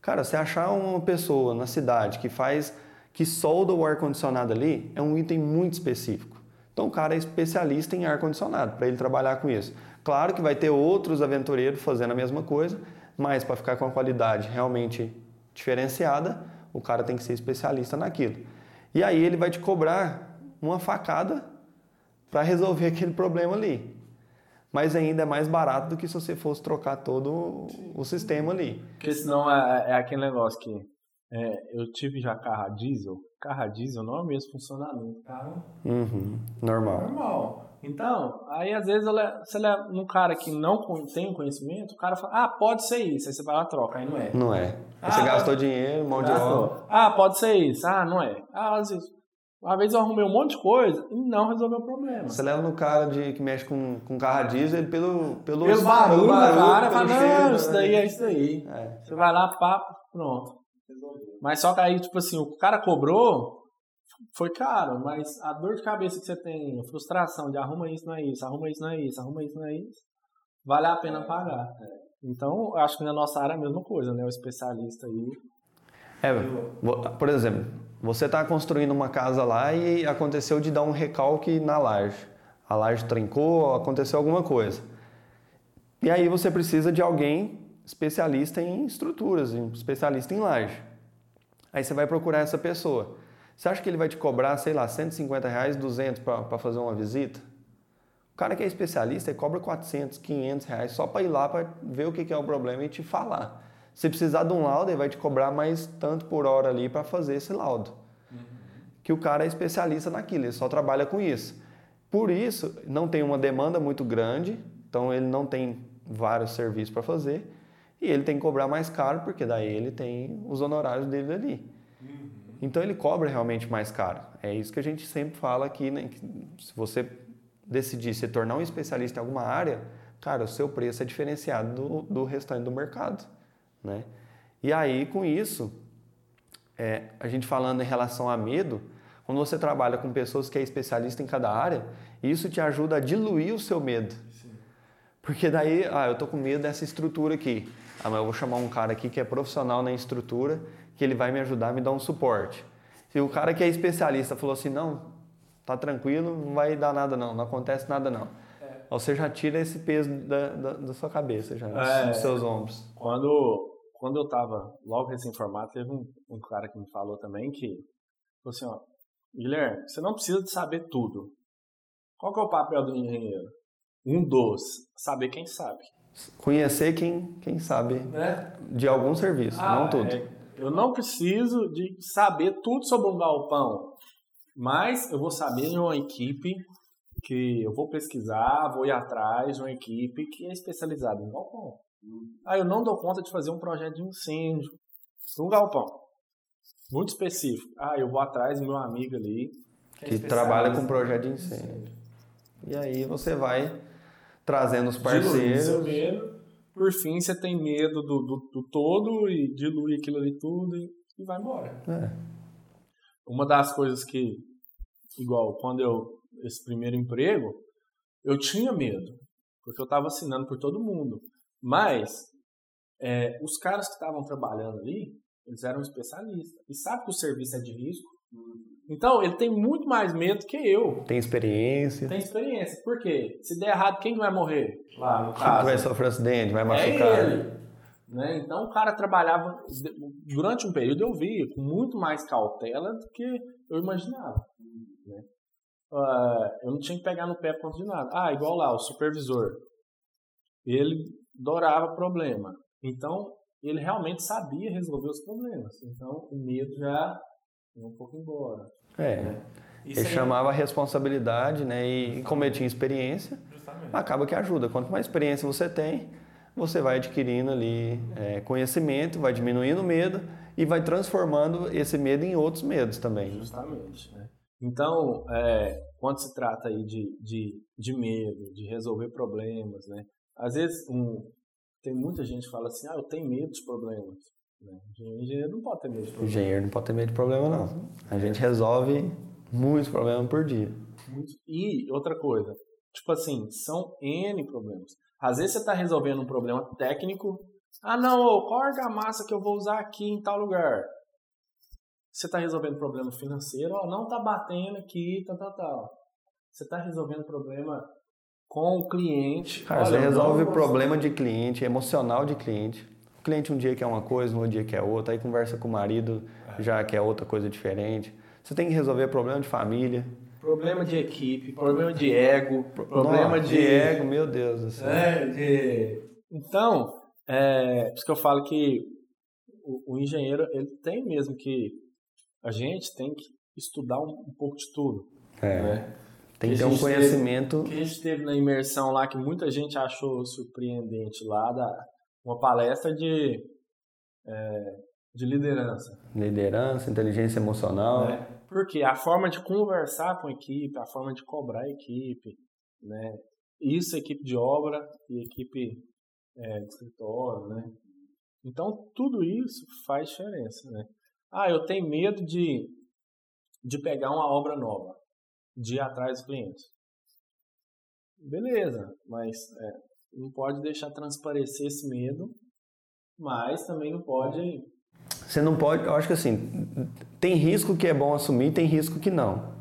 Cara, você achar uma pessoa na cidade que faz, que solda o ar-condicionado ali, é um item muito específico. Então o cara é especialista em ar-condicionado, para ele trabalhar com isso. Claro que vai ter outros aventureiros fazendo a mesma coisa, mas para ficar com a qualidade realmente diferenciada, o cara tem que ser especialista naquilo. E aí ele vai te cobrar uma facada para resolver aquele problema ali. Mas ainda é mais barato do que se você fosse trocar todo o sistema ali. Porque senão é, é aquele negócio que é, eu tive já carro a diesel. Carro a diesel não é o mesmo funcionamento. Carro uhum, normal. Normal. Então, aí às vezes você leva um cara que não tem conhecimento, o cara fala, ah, pode ser isso. Aí você vai lá troca, aí não é. Não é. Ah, você gastou dinheiro, mão de obra. Ah, pode ser isso. Ah, não é. Ah, às vezes. Uma vez eu arrumei um monte de coisa e não resolveu o problema. Você leva no cara de, que mexe com, com carro a diesel pelo, pelo, pelo barulho, pelo barulho cara, fala, não, isso daí é isso daí. É. Você vai lá, papo, pronto. Mas só que aí, tipo assim, o cara cobrou, foi caro, mas a dor de cabeça que você tem, a frustração de arruma isso, não é isso, arruma isso, não é isso, arruma isso, não é isso, vale a pena pagar. Então, acho que na nossa área é a mesma coisa, né? O especialista aí. É, por exemplo, você está construindo uma casa lá e aconteceu de dar um recalque na laje. A laje trincou, aconteceu alguma coisa. E aí você precisa de alguém especialista em estruturas, especialista em laje. Aí você vai procurar essa pessoa. Você acha que ele vai te cobrar, sei lá, 150 reais, 200 para fazer uma visita? O cara que é especialista, ele cobra 400, 500 reais só para ir lá para ver o que é o problema e te falar. Se precisar de um laudo, ele vai te cobrar mais tanto por hora ali para fazer esse laudo. Uhum. Que o cara é especialista naquilo, ele só trabalha com isso. Por isso, não tem uma demanda muito grande, então ele não tem vários serviços para fazer e ele tem que cobrar mais caro porque daí ele tem os honorários dele ali. Uhum. Então ele cobra realmente mais caro. É isso que a gente sempre fala aqui, né? Que se você decidir se tornar um especialista em alguma área, cara, o seu preço é diferenciado do, do restante do mercado. Né? E aí, com isso, é, a gente falando em relação a medo, quando você trabalha com pessoas que é especialista em cada área, isso te ajuda a diluir o seu medo. Sim. Porque daí, ah, eu tô com medo dessa estrutura aqui. Ah, mas eu vou chamar um cara aqui que é profissional na estrutura, que ele vai me ajudar, me dar um suporte. Se o cara que é especialista falou assim, não, tá tranquilo, não vai dar nada não, não acontece nada não. É. Você já tira esse peso da, da, da sua cabeça, já, é, dos seus ombros. Quando quando eu estava logo recém-formado, teve um, um, cara que me falou também que falou assim, ó, Guilherme, você não precisa de saber tudo. Qual que é o papel do engenheiro? Um dos, saber quem sabe. Conhecer quem, quem sabe é? de algum serviço, ah, não tudo. É, eu não preciso de saber tudo sobre um galpão, mas eu vou saber de uma equipe que eu vou pesquisar, vou ir atrás de uma equipe que é especializada em galpão. Ah, eu não dou conta de fazer um projeto de incêndio um galpão. Muito específico. Ah, eu vou atrás do meu amigo ali. Que, que trabalha com projeto de incêndio. E aí você vai trazendo os parceiros. Seu medo. Por fim, você tem medo do, do, do todo e dilui aquilo ali tudo e, e vai embora. É. Uma das coisas que igual quando eu, esse primeiro emprego, eu tinha medo, porque eu estava assinando por todo mundo. Mas, é, os caras que estavam trabalhando ali, eles eram especialistas. E sabe que o serviço é de risco. Então, ele tem muito mais medo que eu. Tem experiência. Tem experiência. Por quê? Se der errado, quem vai morrer? Lá, no caso. vai sofrer acidente, vai machucar. É ele. Né? Então, o cara trabalhava... Durante um período, eu via com muito mais cautela do que eu imaginava. Né? Uh, eu não tinha que pegar no pé por conta de nada. Ah, igual lá, o supervisor. Ele adorava problema. Então, ele realmente sabia resolver os problemas. Então, o medo já ia um pouco embora. É. Né? Ele chamava a responsabilidade, né? E como ele tinha experiência, Justamente. acaba que ajuda. Quanto mais experiência você tem, você vai adquirindo ali é, conhecimento, vai diminuindo o medo e vai transformando esse medo em outros medos também. Justamente. Né? Então, é, quando se trata aí de, de, de medo, de resolver problemas, né? Às vezes um, tem muita gente que fala assim, ah, eu tenho medo de problemas. Né? Engenheiro não pode ter medo de problemas. Engenheiro não pode ter medo de problema, não. A gente resolve muitos problemas por dia. E outra coisa, tipo assim, são N problemas. Às vezes você está resolvendo um problema técnico. Ah, não, qual a argamassa que eu vou usar aqui em tal lugar? Você está resolvendo problema financeiro, ó, não está batendo aqui, tal, tal, tal. Você está resolvendo problema com o cliente. Cara, Olha, você resolve o problema de cliente, emocional de cliente. O cliente um dia quer uma coisa, um dia quer outra, aí conversa com o marido, é. já quer outra coisa diferente. Você tem que resolver problema de família. Problema de equipe, problema de ego, problema Nossa, de... de... ego, meu Deus do céu. É, de... Então, é, por isso que eu falo que o, o, engenheiro, ele tem mesmo que... A gente tem que estudar um, um pouco de tudo. É. Né? Tem que ter um conhecimento. Teve, que a gente teve na imersão lá, que muita gente achou surpreendente lá, da, uma palestra de, é, de liderança. Liderança, inteligência emocional. Né? Porque a forma de conversar com a equipe, a forma de cobrar a equipe, né? isso equipe de obra e equipe é, de escritório. Né? Então, tudo isso faz diferença. Né? Ah, eu tenho medo de, de pegar uma obra nova de ir atrás dos clientes. Beleza, mas é, não pode deixar transparecer esse medo, mas também não pode. Você não pode, eu acho que assim, tem risco que é bom assumir, tem risco que não.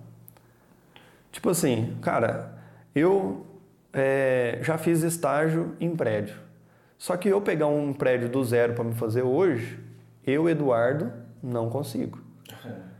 Tipo assim, cara, eu é, já fiz estágio em prédio. Só que eu pegar um prédio do zero para me fazer hoje, eu, Eduardo, não consigo.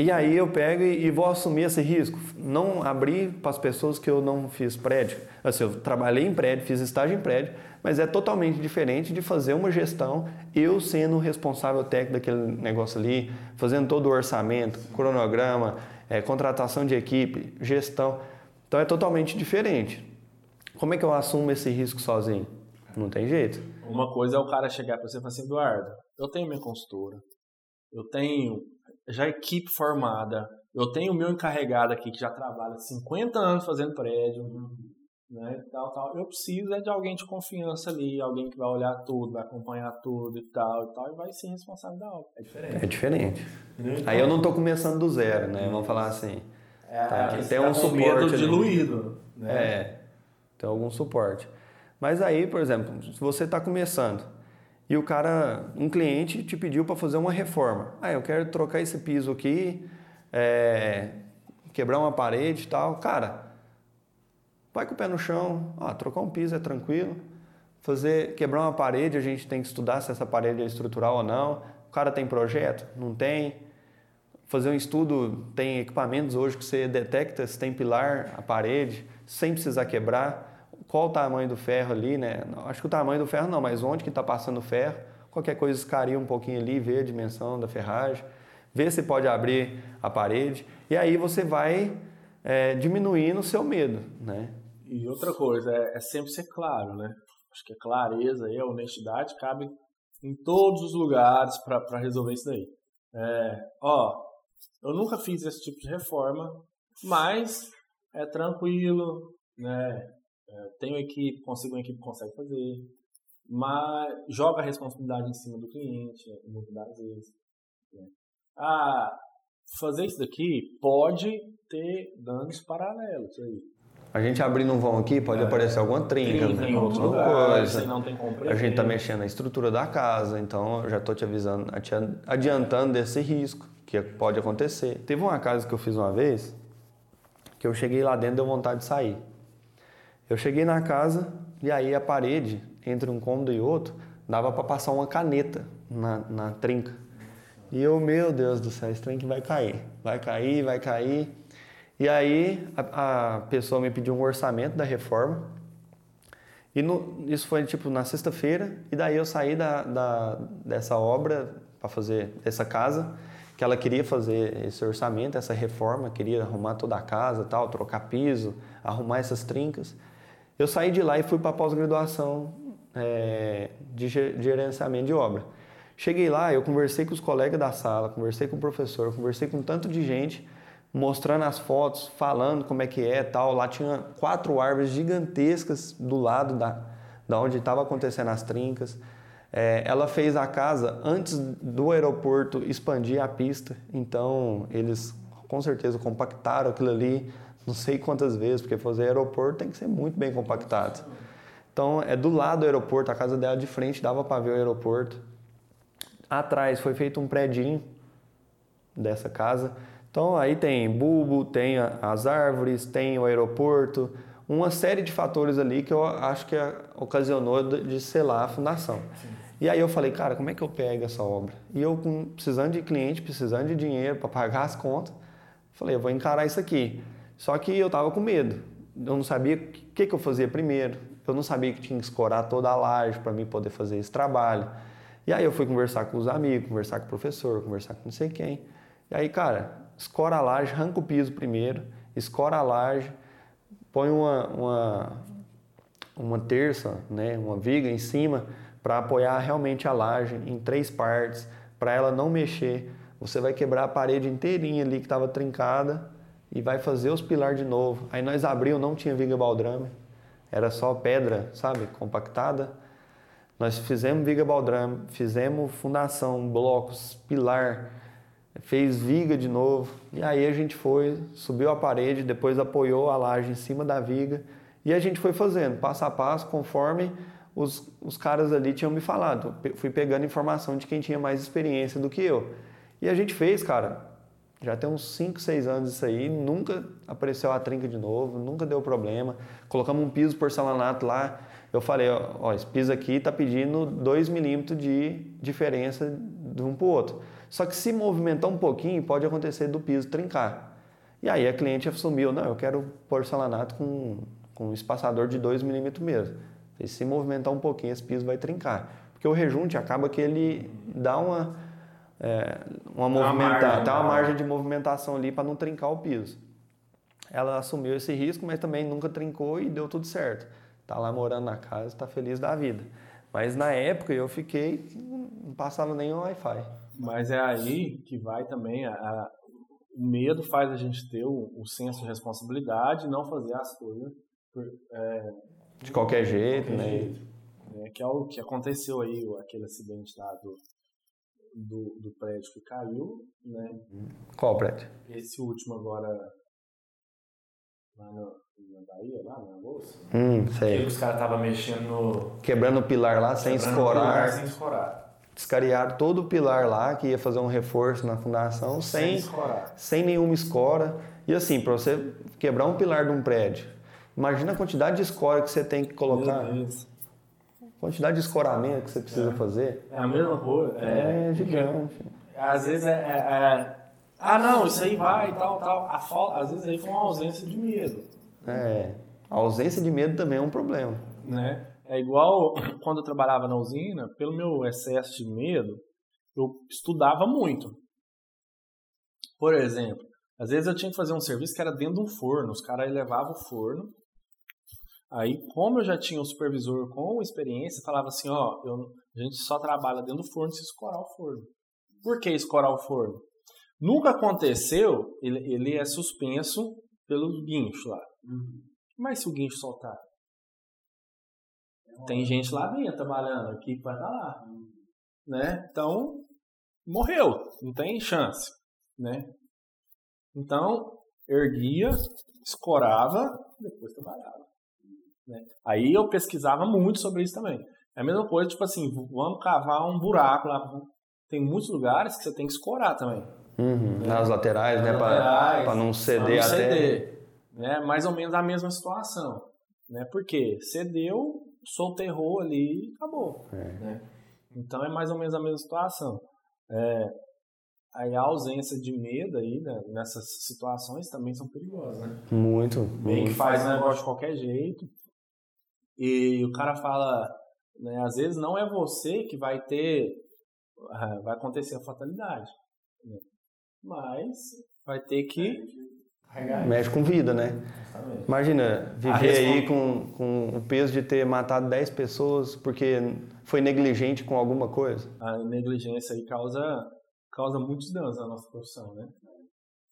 E aí eu pego e vou assumir esse risco. Não abrir para as pessoas que eu não fiz prédio. Assim, eu trabalhei em prédio, fiz estágio em prédio, mas é totalmente diferente de fazer uma gestão, eu sendo o responsável técnico daquele negócio ali, fazendo todo o orçamento, cronograma, é, contratação de equipe, gestão. Então é totalmente diferente. Como é que eu assumo esse risco sozinho? Não tem jeito. Uma coisa é o cara chegar para você e falar assim, Eduardo, eu tenho minha consultora, eu tenho já equipe formada. Eu tenho o meu encarregado aqui que já trabalha 50 anos fazendo prédio, né, tal, tal. Eu preciso é de alguém de confiança ali, alguém que vai olhar tudo, vai acompanhar tudo e tal e tal, e vai ser responsável da obra. É diferente. É diferente. Aí eu não estou começando do zero, né? Vamos falar assim. É, tá, tem um tá suporte diluído. Né? É, tem algum suporte. Mas aí, por exemplo, se você está começando, e o cara, um cliente te pediu para fazer uma reforma. Ah, eu quero trocar esse piso aqui, é, quebrar uma parede e tal. Cara, vai com o pé no chão. Ah, trocar um piso é tranquilo. Fazer, quebrar uma parede, a gente tem que estudar se essa parede é estrutural ou não. O cara tem projeto? Não tem. Fazer um estudo, tem equipamentos hoje que você detecta se tem pilar a parede, sem precisar quebrar qual o tamanho do ferro ali, né? Acho que o tamanho do ferro não, mas onde que está passando o ferro. Qualquer coisa escaria um pouquinho ali, ver a dimensão da ferragem, ver se pode abrir a parede. E aí você vai é, diminuindo o seu medo, né? E outra coisa, é, é sempre ser claro, né? Acho que a clareza e a honestidade cabe em todos os lugares para resolver isso daí. É, ó, eu nunca fiz esse tipo de reforma, mas é tranquilo, né? É, tenho equipe, consigo uma equipe que consegue fazer, mas joga a responsabilidade em cima do cliente, muitas das vezes. Né? Ah, fazer isso daqui pode ter danos paralelos aí. A gente abrindo um vão aqui, pode é, aparecer alguma trinca, trinca em outro lugar, coisa. A gente está mexendo na estrutura da casa, então eu já estou te avisando, te adiantando desse risco que pode acontecer. Teve uma casa que eu fiz uma vez, que eu cheguei lá dentro e deu vontade de sair. Eu cheguei na casa e aí a parede, entre um cômodo e outro, dava para passar uma caneta na, na trinca. E eu, meu Deus do céu, esse trem vai cair. Vai cair, vai cair. E aí a, a pessoa me pediu um orçamento da reforma. E no, isso foi tipo na sexta-feira. E daí eu saí da, da dessa obra para fazer essa casa, que ela queria fazer esse orçamento, essa reforma, queria arrumar toda a casa, tal, trocar piso, arrumar essas trincas. Eu saí de lá e fui para a pós-graduação é, de gerenciamento de obra. Cheguei lá, eu conversei com os colegas da sala, conversei com o professor, conversei com tanto de gente mostrando as fotos, falando como é que é tal. Lá tinha quatro árvores gigantescas do lado da, da onde estava acontecendo as trincas. É, ela fez a casa antes do aeroporto expandir a pista, então eles com certeza compactaram aquilo ali, não sei quantas vezes, porque fazer aeroporto tem que ser muito bem compactado. Então é do lado do aeroporto, a casa dela de frente dava para ver o aeroporto. Atrás foi feito um predinho dessa casa então aí tem bulbo, tem as árvores, tem o aeroporto, uma série de fatores ali que eu acho que ocasionou de selar a fundação. E aí eu falei, cara, como é que eu pego essa obra? E eu precisando de cliente, precisando de dinheiro para pagar as contas, falei, eu vou encarar isso aqui. Só que eu tava com medo. Eu não sabia o que, que eu fazia primeiro. Eu não sabia que tinha que escorar toda a laje para mim poder fazer esse trabalho. E aí eu fui conversar com os amigos, conversar com o professor, conversar com não sei quem. E aí, cara, escora a laje, arranca o piso primeiro, escora a laje, põe uma, uma, uma terça, né, uma viga em cima para apoiar realmente a laje em três partes, para ela não mexer. Você vai quebrar a parede inteirinha ali que estava trincada e vai fazer os pilares de novo. Aí nós abriu, não tinha viga baldrame, era só pedra, sabe, compactada. Nós fizemos viga baldrame, fizemos fundação, blocos, pilar, fez viga de novo. E aí a gente foi, subiu a parede, depois apoiou a laje em cima da viga e a gente foi fazendo passo a passo conforme os, os caras ali tinham me falado. Fui pegando informação de quem tinha mais experiência do que eu. E a gente fez, cara. Já tem uns 5, 6 anos isso aí, nunca apareceu a trinca de novo, nunca deu problema. Colocamos um piso porcelanato lá. Eu falei, ó, esse piso aqui está pedindo 2 milímetros de diferença de um para o outro. Só que se movimentar um pouquinho, pode acontecer do piso trincar. E aí a cliente assumiu, não, eu quero porcelanato com, com um espaçador de 2 milímetros mesmo. E se movimentar um pouquinho, esse piso vai trincar. Porque o rejunte acaba que ele dá uma, é, uma movimentada, dá uma margem de movimentação ali para não trincar o piso. Ela assumiu esse risco, mas também nunca trincou e deu tudo certo. Tá lá morando na casa, está feliz da vida. Mas na época eu fiquei, não passava nem o Wi-Fi. Mas é aí que vai também a, a o medo faz a gente ter o, o, senso de responsabilidade e não fazer as coisas por, é, de qualquer jeito, qualquer né? Jeito. É, que é o que aconteceu aí, aquele acidente lá do, do, do prédio que caiu, né? Qual prédio? Esse último agora lá no, na Bahia, lá na bolsa. Hum, sei. Que os caras estavam mexendo no... Quebrando o pilar lá sem escorar. sem escorar descariaram todo o pilar lá, que ia fazer um reforço na fundação, sem, sem, sem nenhuma escora. E assim, para você quebrar um pilar de um prédio, imagina a quantidade de escora que você tem que colocar. Quantidade de escoramento que você precisa é. fazer. É a mesma coisa. É, é gigante. Às vezes é, é, é, Ah, não, isso aí vai e tal, tal. A falta, às vezes aí foi uma ausência de medo. É. A ausência de medo também é um problema. Né? É igual quando eu trabalhava na usina, pelo meu excesso de medo, eu estudava muito. Por exemplo, às vezes eu tinha que fazer um serviço que era dentro de um forno, os caras levavam o forno. Aí, como eu já tinha um supervisor com experiência, falava assim, ó, eu, a gente só trabalha dentro do forno se escorar o forno. Por que escorar o forno? Nunca aconteceu, ele, ele é suspenso pelo guincho lá. Uhum. Mas se o guincho soltar? Tem gente lá dentro trabalhando, a equipe vai estar tá lá. Né? Então, morreu, não tem chance. Né? Então, erguia, escorava, depois trabalhava. Né? Aí eu pesquisava muito sobre isso também. É a mesma coisa, tipo assim, vamos cavar um buraco lá. Tem muitos lugares que você tem que escorar também. Uhum. Né? Nas laterais, né? Para não ceder não até. Ceder, né? Mais ou menos a mesma situação. Né? Porque cedeu, solterrou ali e acabou. É. Né? Então é mais ou menos a mesma situação. É, aí a ausência de medo aí né, nessas situações também são perigosas, né? Muito. Bem que faz negócio de qualquer jeito. E o cara fala, né, às vezes não é você que vai ter, ah, vai acontecer a fatalidade. Né? Mas vai ter que Mexe com vida, né? Exatamente. Imagina, viver aí com, com o peso de ter matado 10 pessoas porque foi negligente com alguma coisa. A negligência aí causa, causa muitos danos na nossa profissão, né?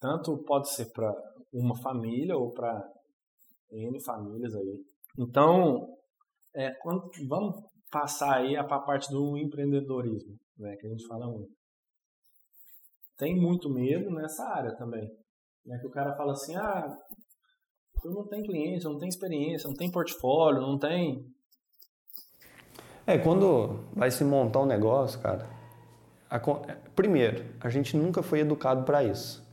Tanto pode ser para uma família ou para N famílias aí. Então, é, quando, vamos passar aí a parte do empreendedorismo, né, que a gente fala muito. Tem muito medo nessa área também. Né, que o cara fala assim, ah, eu não tenho cliente, não tenho experiência, não tenho portfólio, não tem... É, quando vai se montar um negócio, cara, a, primeiro, a gente nunca foi educado para isso.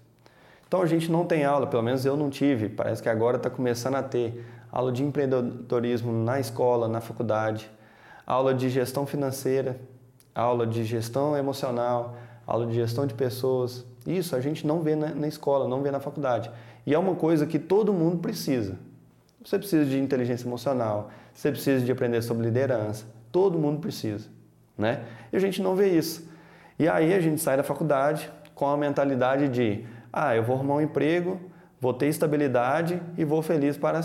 Então a gente não tem aula, pelo menos eu não tive, parece que agora está começando a ter aula de empreendedorismo na escola, na faculdade, aula de gestão financeira, aula de gestão emocional, aula de gestão de pessoas. Isso a gente não vê na, na escola, não vê na faculdade. E é uma coisa que todo mundo precisa. Você precisa de inteligência emocional, você precisa de aprender sobre liderança, todo mundo precisa, né? E a gente não vê isso. E aí a gente sai da faculdade com a mentalidade de, ah, eu vou arrumar um emprego, vou ter estabilidade e vou feliz para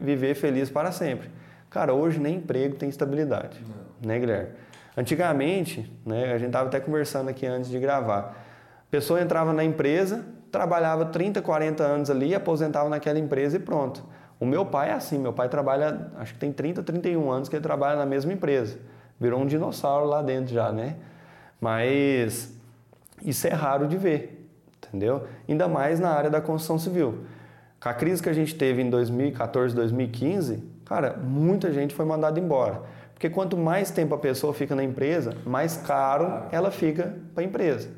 viver, feliz para sempre. Cara, hoje nem emprego tem estabilidade, não. né, Guilherme? Antigamente, né, a gente estava até conversando aqui antes de gravar, a pessoa entrava na empresa, trabalhava 30, 40 anos ali, aposentava naquela empresa e pronto. O meu pai é assim, meu pai trabalha, acho que tem 30, 31 anos que ele trabalha na mesma empresa. Virou um dinossauro lá dentro já, né? Mas isso é raro de ver, entendeu? Ainda mais na área da construção civil. Com a crise que a gente teve em 2014, 2015, cara, muita gente foi mandada embora. Porque quanto mais tempo a pessoa fica na empresa, mais caro ela fica para a empresa.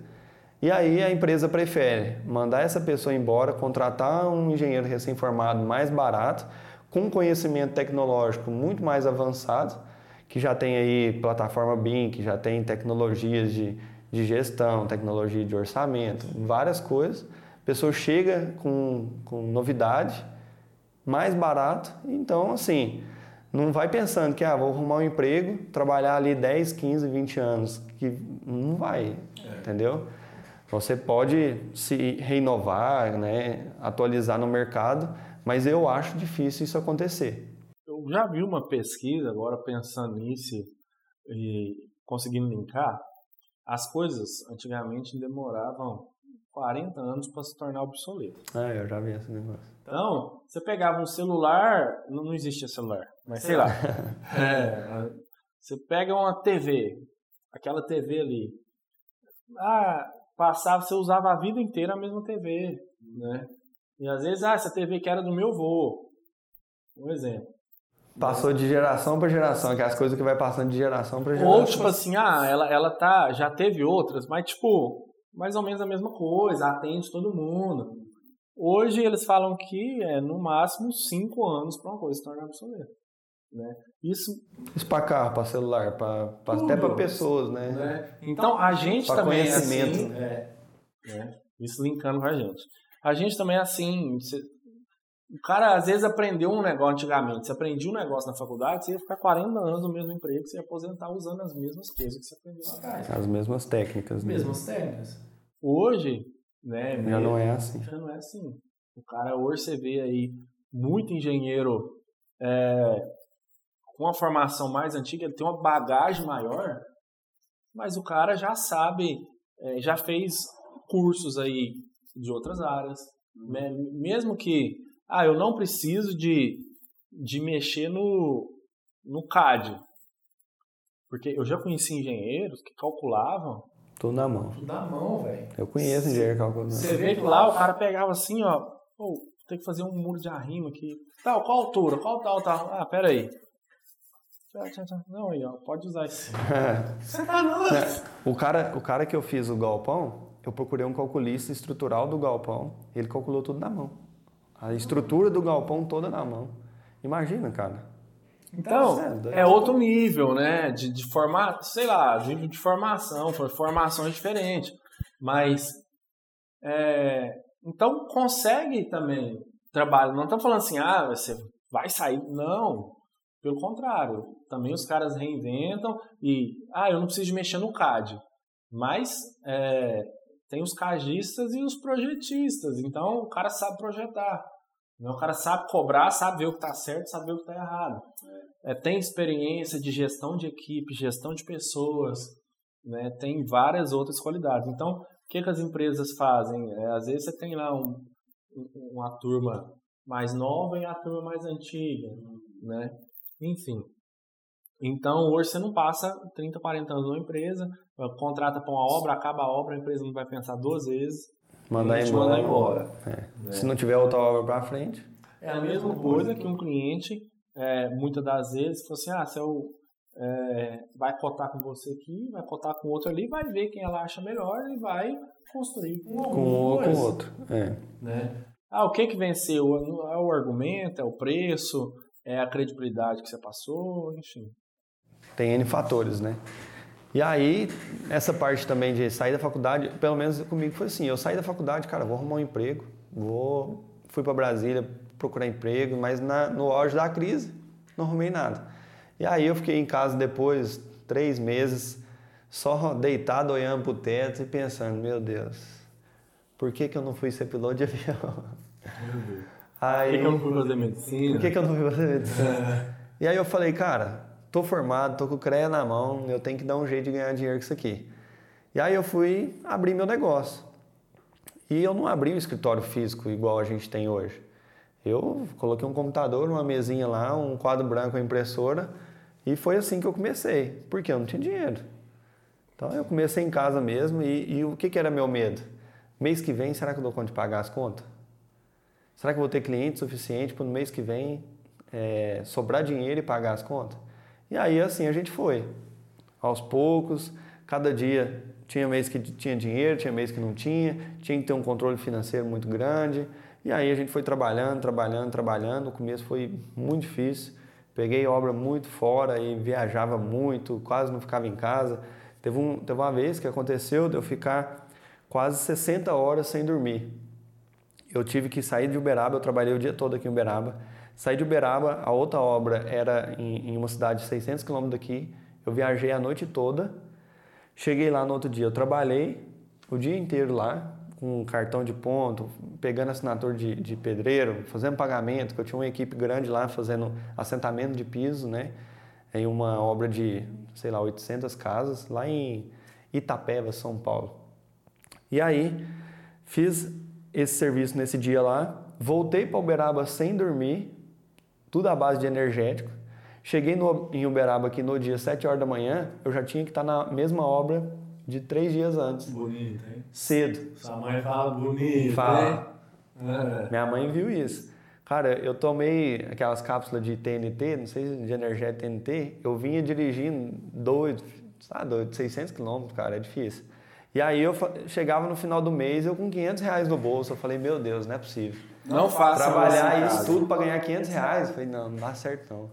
E aí a empresa prefere mandar essa pessoa embora, contratar um engenheiro recém-formado mais barato, com conhecimento tecnológico muito mais avançado, que já tem aí plataforma BIM, que já tem tecnologias de, de gestão, tecnologia de orçamento, várias coisas. A pessoa chega com, com novidade, mais barato, então assim, não vai pensando que ah, vou arrumar um emprego, trabalhar ali 10, 15, 20 anos, que não vai, é. entendeu? Você pode se renovar, né, atualizar no mercado, mas eu acho difícil isso acontecer. Eu já vi uma pesquisa, agora pensando nisso e conseguindo linkar, as coisas antigamente demoravam 40 anos para se tornar obsoleto. Ah, eu já vi esse negócio. Então, você pegava um celular, não, não existia celular, mas sei lá. é, você pega uma TV, aquela TV ali. Ah, passava, você usava a vida inteira a mesma TV, né? E às vezes, ah, essa TV que era do meu avô. Um exemplo. Passou de geração para geração, que é as coisas que vai passando de geração para geração. Ou tipo assim, ah, ela, ela tá, já teve outras, mas tipo, mais ou menos a mesma coisa, atende todo mundo. Hoje eles falam que é no máximo cinco anos para uma coisa se tornar obsoleta. Né? Isso. Isso para carro, para celular, pra, pra até para pessoas, né? né? Então a gente pra também é conhecimento. é assim. É, né? Isso linkando com a gente. A gente também é assim. O cara às vezes aprendeu um negócio antigamente. Você aprendia um negócio na faculdade, você ia ficar 40 anos no mesmo emprego, você ia aposentar usando as mesmas coisas que você aprendeu lá atrás. As mesmas técnicas. As mesmas técnicas. Hoje, né? Já não é assim. Já não é assim. O cara hoje você vê aí muito engenheiro é, com uma formação mais antiga, ele tem uma bagagem maior, mas o cara já sabe, é, já fez cursos aí de outras áreas, né? mesmo que ah, eu não preciso de, de mexer no, no CAD. Porque eu já conheci engenheiros que calculavam Tudo na mão. Tudo na mão, velho. Eu conheço engenheiro calculador. Você vê que lá o cara pegava assim, ó. Pô, tem que fazer um muro de arrimo aqui. Tal, qual altura? Qual tal, tal? Ah, pera aí. Não, aí, ó, pode usar isso. Você tá o cara, o cara que eu fiz o galpão, eu procurei um calculista estrutural do galpão. Ele calculou tudo na mão. A estrutura do galpão toda na mão. Imagina, cara. Então, é, é outro nível, né? De, de formar, sei lá, nível de formação, formação é diferente. Mas, é, então consegue também trabalho. Não estamos falando assim, ah, você vai sair. Não, pelo contrário. Também os caras reinventam e, ah, eu não preciso mexer no CAD. Mas é, tem os cagistas e os projetistas. Então, o cara sabe projetar. Né? O cara sabe cobrar, sabe ver o que está certo, sabe ver o que está errado. É, tem experiência de gestão de equipe, gestão de pessoas, né? tem várias outras qualidades. Então, o que, que as empresas fazem? É, às vezes você tem lá um, uma turma mais nova e a turma mais antiga, né? Enfim. Então, hoje você não passa 30, 40 anos numa empresa, contrata para uma obra, acaba a obra, a empresa não vai pensar duas vezes, Mandar embora. Mandar embora. É. Né? Se não tiver outra obra para frente. É a mesma coisa que um cliente, é, muitas das vezes, fala assim: ah, se eu, é, vai cotar com você aqui, vai cotar com outro ali, vai ver quem ela acha melhor e vai construir com, com, com outro. É. Né? Ah, o que que venceu? É o argumento, é o preço, é a credibilidade que você passou, enfim. Tem N fatores, né? E aí, essa parte também de sair da faculdade, pelo menos comigo foi assim, eu saí da faculdade, cara, vou arrumar um emprego, vou, fui para Brasília procurar emprego, mas na, no auge da crise não arrumei nada. E aí eu fiquei em casa depois, três meses, só deitado olhando pro teto e pensando, meu Deus, por que, que eu não fui ser piloto de avião? Aí, por que, que eu não fui fazer medicina? Por que, que eu não fui fazer medicina? e aí eu falei, cara, tô formado, tô com o CREA na mão, eu tenho que dar um jeito de ganhar dinheiro com isso aqui. E aí eu fui abrir meu negócio. E eu não abri um escritório físico igual a gente tem hoje. Eu coloquei um computador, uma mesinha lá, um quadro branco, uma impressora, e foi assim que eu comecei, porque eu não tinha dinheiro. Então eu comecei em casa mesmo, e, e o que, que era meu medo? Mês que vem, será que eu dou conta de pagar as contas? Será que eu vou ter cliente suficiente para no mês que vem é, sobrar dinheiro e pagar as contas? E aí assim a gente foi, aos poucos, cada dia tinha mês que tinha dinheiro, tinha mês que não tinha, tinha que ter um controle financeiro muito grande. E aí a gente foi trabalhando, trabalhando, trabalhando. No começo foi muito difícil. Peguei obra muito fora e viajava muito, quase não ficava em casa. Teve, um, teve uma vez que aconteceu de eu ficar quase 60 horas sem dormir. Eu tive que sair de Uberaba, eu trabalhei o dia todo aqui em Uberaba Saí de Uberaba, a outra obra era em, em uma cidade de 600 quilômetros daqui. Eu viajei a noite toda. Cheguei lá no outro dia, eu trabalhei o dia inteiro lá, com um cartão de ponto, pegando assinatura de, de pedreiro, fazendo pagamento, que eu tinha uma equipe grande lá fazendo assentamento de piso, né? Em uma obra de, sei lá, 800 casas, lá em Itapeva, São Paulo. E aí, fiz esse serviço nesse dia lá, voltei para Uberaba sem dormir, tudo à base de energético. Cheguei no, em Uberaba aqui no dia 7 horas da manhã, eu já tinha que estar na mesma obra de três dias antes. Bonito, hein? Cedo. Sua mãe fala bonito, fala. É. Minha mãe viu isso. Cara, eu tomei aquelas cápsulas de TNT, não sei se de energético TNT, eu vinha dirigindo doido, sabe, doido, 600 quilômetros, cara, é difícil. E aí eu chegava no final do mês, eu com 500 reais no bolso, eu falei, meu Deus, não é possível. Não faça Trabalhar isso tudo para ganhar 500 reais. Eu falei, não, não dá certo não.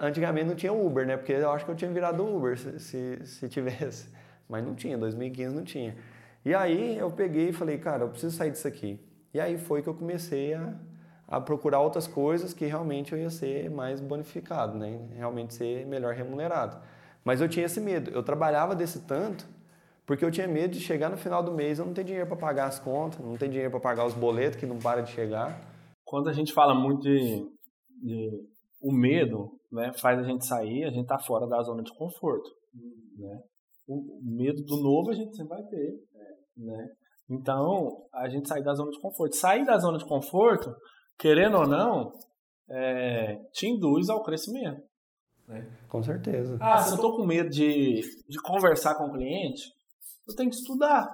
Antigamente não tinha Uber, né? Porque eu acho que eu tinha virado Uber se, se, se tivesse. Mas não tinha, 2015 não tinha. E aí eu peguei e falei, cara, eu preciso sair disso aqui. E aí foi que eu comecei a, a procurar outras coisas que realmente eu ia ser mais bonificado, né? Realmente ser melhor remunerado. Mas eu tinha esse medo. Eu trabalhava desse tanto porque eu tinha medo de chegar no final do mês, eu não ter dinheiro para pagar as contas, não ter dinheiro para pagar os boletos que não para de chegar. Quando a gente fala muito de, de o medo, né, faz a gente sair, a gente está fora da zona de conforto, né? O medo do novo a gente sempre vai ter, né? Então, a gente sair da zona de conforto. Sair da zona de conforto, querendo ou não, é, te induz ao crescimento. Né? Com certeza. Ah, se eu estou com medo de, de conversar com o cliente, eu tenho que estudar.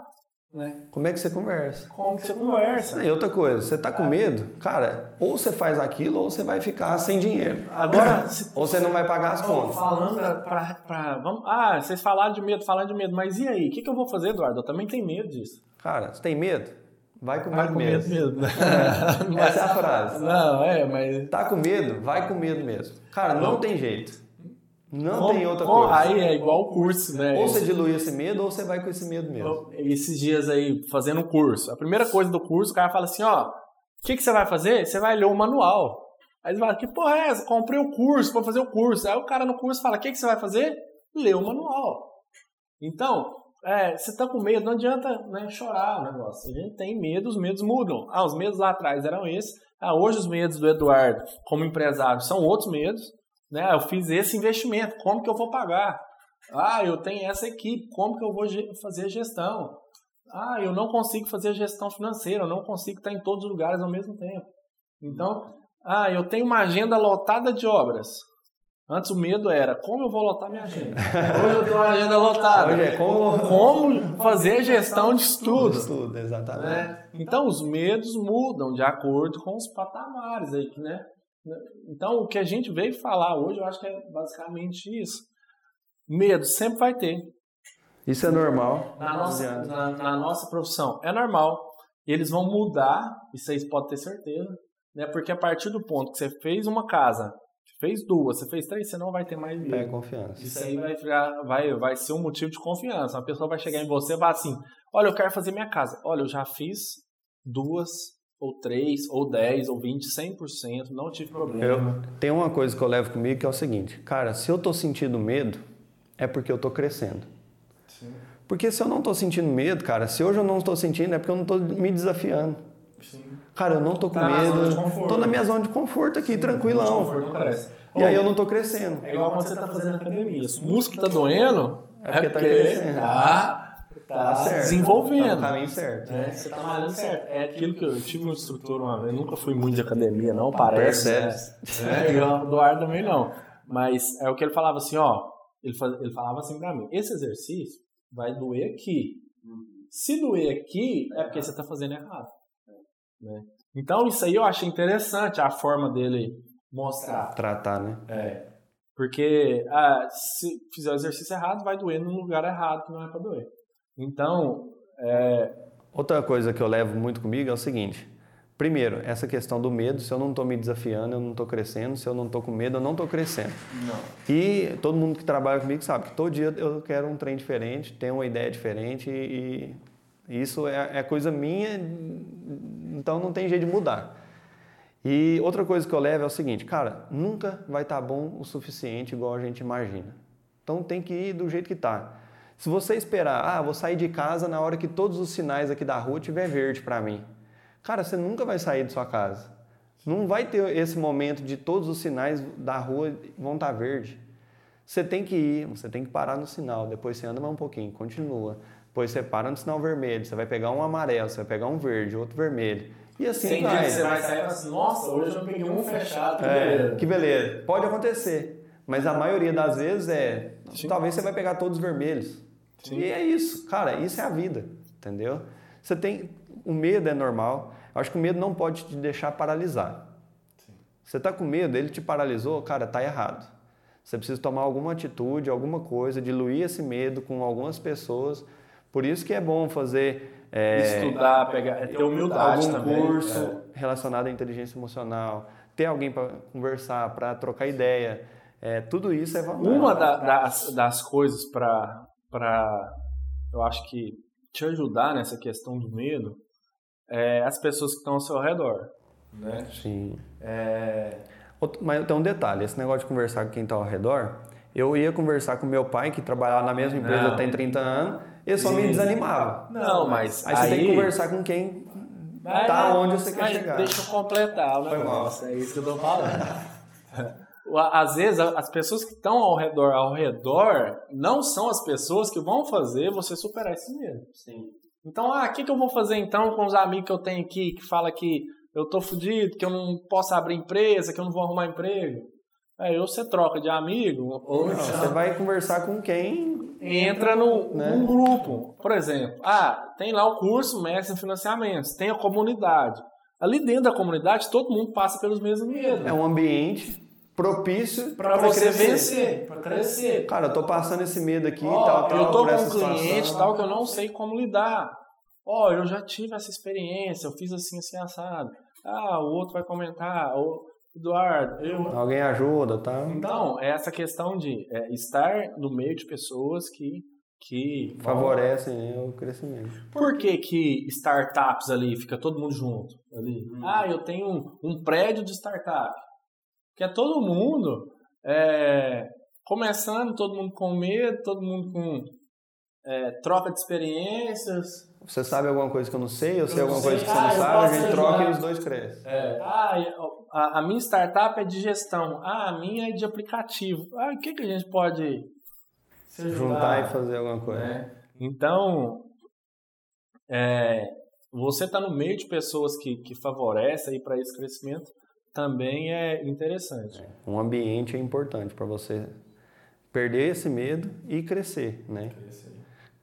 Né? Como é que você conversa? Como que você conversa? E outra coisa, você tá com medo, cara, ou você faz aquilo ou você vai ficar sem dinheiro. Agora, ou você não vai pagar as contas. Falando pra, pra, vamos, ah, vocês falaram de medo, falaram de medo, mas e aí? O que, que eu vou fazer, Eduardo? Eu também tenho medo disso. Cara, você tem medo? Vai com Vai medo com medo mesmo. mesmo. Essa é a frase. Não, é, mas. Tá com medo? Vai com medo mesmo. Cara, não tem jeito. Não Como- tem outra como- coisa. Aí é igual o curso, né? Ou você dilui esse medo ou você vai com esse medo mesmo. Esses dias aí, fazendo um curso. A primeira coisa do curso, o cara fala assim: ó, o que, que você vai fazer? Você vai ler o manual. Aí você fala: que porra é essa? Comprei o curso pra fazer o curso. Aí o cara no curso fala: o que, que você vai fazer? Ler o manual. Então, é, você tá com medo, não adianta né, chorar o negócio. A gente tem medo, os medos mudam. Ah, os medos lá atrás eram esses. Ah, hoje os medos do Eduardo, como empresário, são outros medos. Né? Eu fiz esse investimento, como que eu vou pagar? Ah, eu tenho essa equipe, como que eu vou fazer gestão? Ah, eu não consigo fazer gestão financeira, eu não consigo estar em todos os lugares ao mesmo tempo. Então, ah, eu tenho uma agenda lotada de obras. Antes o medo era como eu vou lotar minha agenda. Hoje eu tenho uma agenda lotada. Hoje é como- Como fazer gestão de estudos. Tudo, exatamente. né? Então os medos mudam de acordo com os patamares aí, né? Então o que a gente veio falar hoje, eu acho que é basicamente isso. Medo sempre vai ter. Isso é normal. Na nossa, na, na nossa profissão é normal. Eles vão mudar, isso aí você pode ter certeza, né? Porque a partir do ponto que você fez uma casa, fez duas, você fez três, você não vai ter mais medo. É confiança. Isso aí vai, virar- vai, vai ser um motivo de confiança. Uma pessoa vai chegar em você e vai assim: Olha, eu quero fazer minha casa. Olha, eu já fiz duas, ou três, ou dez, ou vinte, cem por cento, não tive problema. Eu, tem uma coisa que eu levo comigo que é o seguinte, cara, se eu tô sentindo medo, é porque eu tô crescendo. Sim, Porque se eu não tô sentindo medo, cara, se hoje eu não estou sentindo, é porque eu não tô me desafiando. sim. Cara, eu não tô com Tá medo, conforto. tô na minha zona de conforto aqui, tranquilão. Conforto não cresce. E aí eu não tô crescendo. É igual quando você tá fazendo academia. Se o músculo tá doendo, É porque tá crescendo. tá, tá Tá certo. Tá desenvolvendo. no caminho certo. né? Você tá malhando certo. É aquilo que eu, eu tive um instrutor uma vez, nunca fui muito de academia, não parece. Percebe. Né? É, e o Eduardo também não. Mas é o que ele falava assim, ó. Ele, faz- ele falava assim pra mim: esse exercício vai doer aqui. Se doer aqui, é porque você tá fazendo errado. Né? Então, isso aí eu achei interessante a forma dele mostrar. Tratar, né? É. Porque ah, se fizer o exercício errado, vai doer no lugar errado que não é pra doer. Então, é, Outra coisa que eu levo muito comigo é o seguinte. Primeiro, essa questão do medo, se eu não estou me desafiando, eu não estou crescendo, se eu não estou com medo, eu não estou crescendo. não. E todo mundo que trabalha comigo sabe que todo dia eu quero um trem diferente, tenho uma ideia diferente e, e isso é, é coisa minha, então não tem jeito de mudar. E outra coisa que eu levo é o seguinte, cara, nunca vai estar bom o suficiente igual a gente imagina. Então tem que ir do jeito que tá. Se você esperar, ah, vou sair de casa na hora que todos os sinais aqui da rua tiver verde para mim. Cara, você nunca vai sair de sua casa. Não vai ter esse momento de todos os sinais da rua vão estar verde. Você tem que ir, você tem que parar no sinal, depois você anda mais um pouquinho, continua. Depois você para no sinal vermelho, você vai pegar um amarelo, você vai pegar um verde, outro vermelho. E assim dia vai. você vai sair e fala assim, nossa, hoje eu peguei um fechado. que É, beleza." que beleza. Pode acontecer. Mas a maioria das vezes é. Talvez você vai pegar todos os vermelhos. Sim. E é isso, cara, isso é a vida, entendeu? Você tem. O medo é normal. Eu acho que o medo não pode te deixar paralisar. Você tá com medo, ele te paralisou, cara, tá errado. Você precisa tomar alguma atitude, alguma coisa, diluir esse medo com algumas pessoas. Por isso que é bom fazer. é, Estudar, pegar, ter humildade algum também. curso é. relacionado à inteligência emocional, ter alguém para conversar, para trocar ideia, é, tudo isso é vantagem. Uma da- das, das coisas para, eu acho que, te ajudar nessa questão do medo é as pessoas que estão ao seu redor. Né? Sim. É, Outro- Mas tem um detalhe, esse negócio de conversar com quem está ao redor, eu ia conversar com meu pai, que trabalhava na mesma empresa Não. tem 30 anos, ele só me desanimava. não, mas Aí você tem que conversar com quem Mas- tá onde você quer mas chegar. Deixa eu completar o Foi mal. negócio, é isso que eu tô falando. Às vezes, as pessoas que estão ao redor, ao redor, não são as pessoas que vão fazer você superar esse medo. Sim. Então, ah, o que, que eu vou fazer então com os amigos que eu tenho aqui que fala que eu tô fudido, que eu não posso abrir empresa, que eu não vou arrumar emprego? Aí ou você troca de amigo, ou Não, você vai conversar com quem entra no, Né? num grupo. Por exemplo, ah, tem lá o curso Mestre em Financiamentos, tem a comunidade. Ali dentro da comunidade, todo mundo passa pelos mesmos medos. é um ambiente propício Para você vencer, para crescer. Cara, eu tô passando esse medo aqui, Ó, tal, tal, eu tô com um cliente situação. tal que eu não sei como lidar. Ó, eu já tive essa experiência, eu fiz assim, assim, assado. Ah, o outro vai comentar, ô, Eduardo, eu... Alguém ajuda, tá? Então, é essa questão de é, estar no meio de pessoas que... que Favorecem né, o crescimento. Por que, que startups ali, fica todo mundo junto? Ali? Ah, eu tenho um, um prédio de startup. Que é todo mundo é, começando, todo mundo com medo, todo mundo com é, troca de experiências. Você sabe alguma coisa que eu não sei, eu sei Eu alguma sei. coisa que você Ah, não sabe, a gente ajudar. troca e os dois crescem. É, ah, a, a minha startup é de gestão. Ah, a minha é de aplicativo. Ah, o que, que a gente pode se? Juntar e fazer alguma coisa. né? Então, é, você está no meio de pessoas que, que favorecem para esse crescimento também é interessante. Um ambiente é importante para você perder esse medo e crescer, né?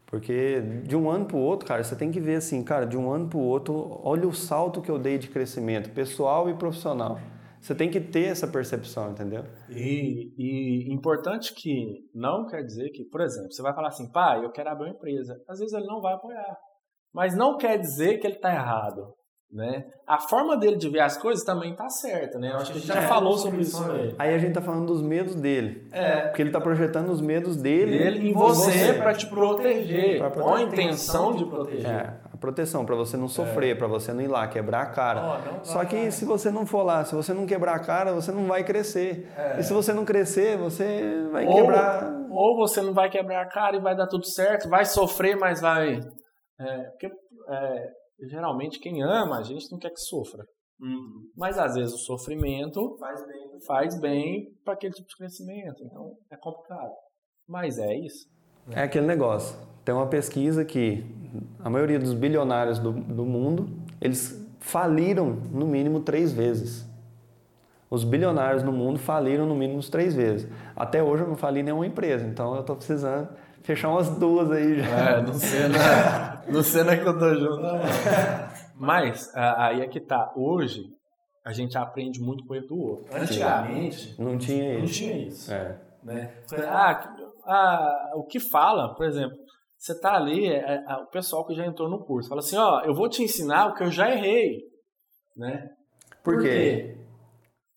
Porque de um ano para o outro, cara, você tem que ver assim, cara, de um ano para o outro, olha o salto que eu dei de crescimento, pessoal e profissional. Você tem que ter essa percepção, entendeu? E, e importante que não quer dizer que, por exemplo, você vai falar assim, pai, eu quero abrir uma empresa. Às vezes ele não vai apoiar. Mas não quer dizer que ele está errado. Né? A forma dele de ver as coisas também está certa. Né? Eu acho que a gente já falou sobre isso também. Aí a gente tá falando dos medos dele. É. Porque ele tá projetando os medos dele, Ele em você para te proteger, Pra com a proteger. intenção de proteger. É, a proteção, para você não sofrer, para você não ir lá quebrar a cara. Não Só que se você não for lá, se você não quebrar a cara, você não vai crescer. E se você não crescer, você vai Ou, quebrar. ou você não vai quebrar a cara e vai dar tudo certo, vai sofrer, mas vai. É, porque é, geralmente quem ama a gente não quer que sofra. Mas às vezes o sofrimento Faz bem. faz bem para aquele tipo de crescimento. Então é complicado. Mas é isso. É aquele negócio. Tem uma pesquisa que a maioria dos bilionários do, do mundo, eles faliram no mínimo três vezes. Os bilionários no mundo faliram no mínimo três vezes. Até hoje eu não fali nenhuma empresa, então eu estou precisando fechar umas duas aí já. É, não sei, né? não sei não é que eu tô junto. Mas aí é que tá. Hoje a gente aprende muito com o erro do outro. Antigamente Não tinha não isso. tinha isso. É. né? Ah, ah, o que fala, por exemplo, você tá ali, é, é, o pessoal que já entrou no curso, fala assim, ó, eu vou te ensinar o que eu já errei, né? Por quê?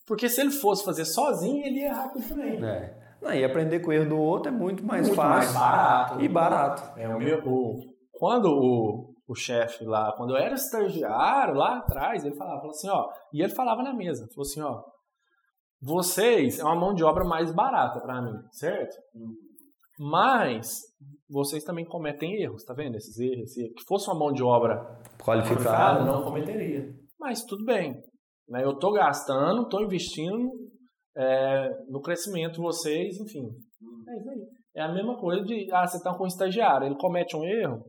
Porque se ele fosse fazer sozinho, ele ia errar aquilo também. É. Não, e aprender com o erro do outro é muito mais Muito fácil mais barato. e barato. É, o meu, o, quando o, o chefe lá, quando eu era estagiário lá atrás, ele falava, falou assim, ó, e ele falava na mesa, falou assim, ó, vocês é uma mão de obra mais barata para mim, certo? Mas vocês também cometem erros, tá vendo? Esses erros, que fosse uma mão de obra qualificada, Qualificado. não cometeria. Mas tudo bem, né? Eu tô gastando, tô investindo é, no crescimento de vocês, enfim. É isso aí. É a mesma coisa de, ah, você tá com um estagiário, ele comete um erro,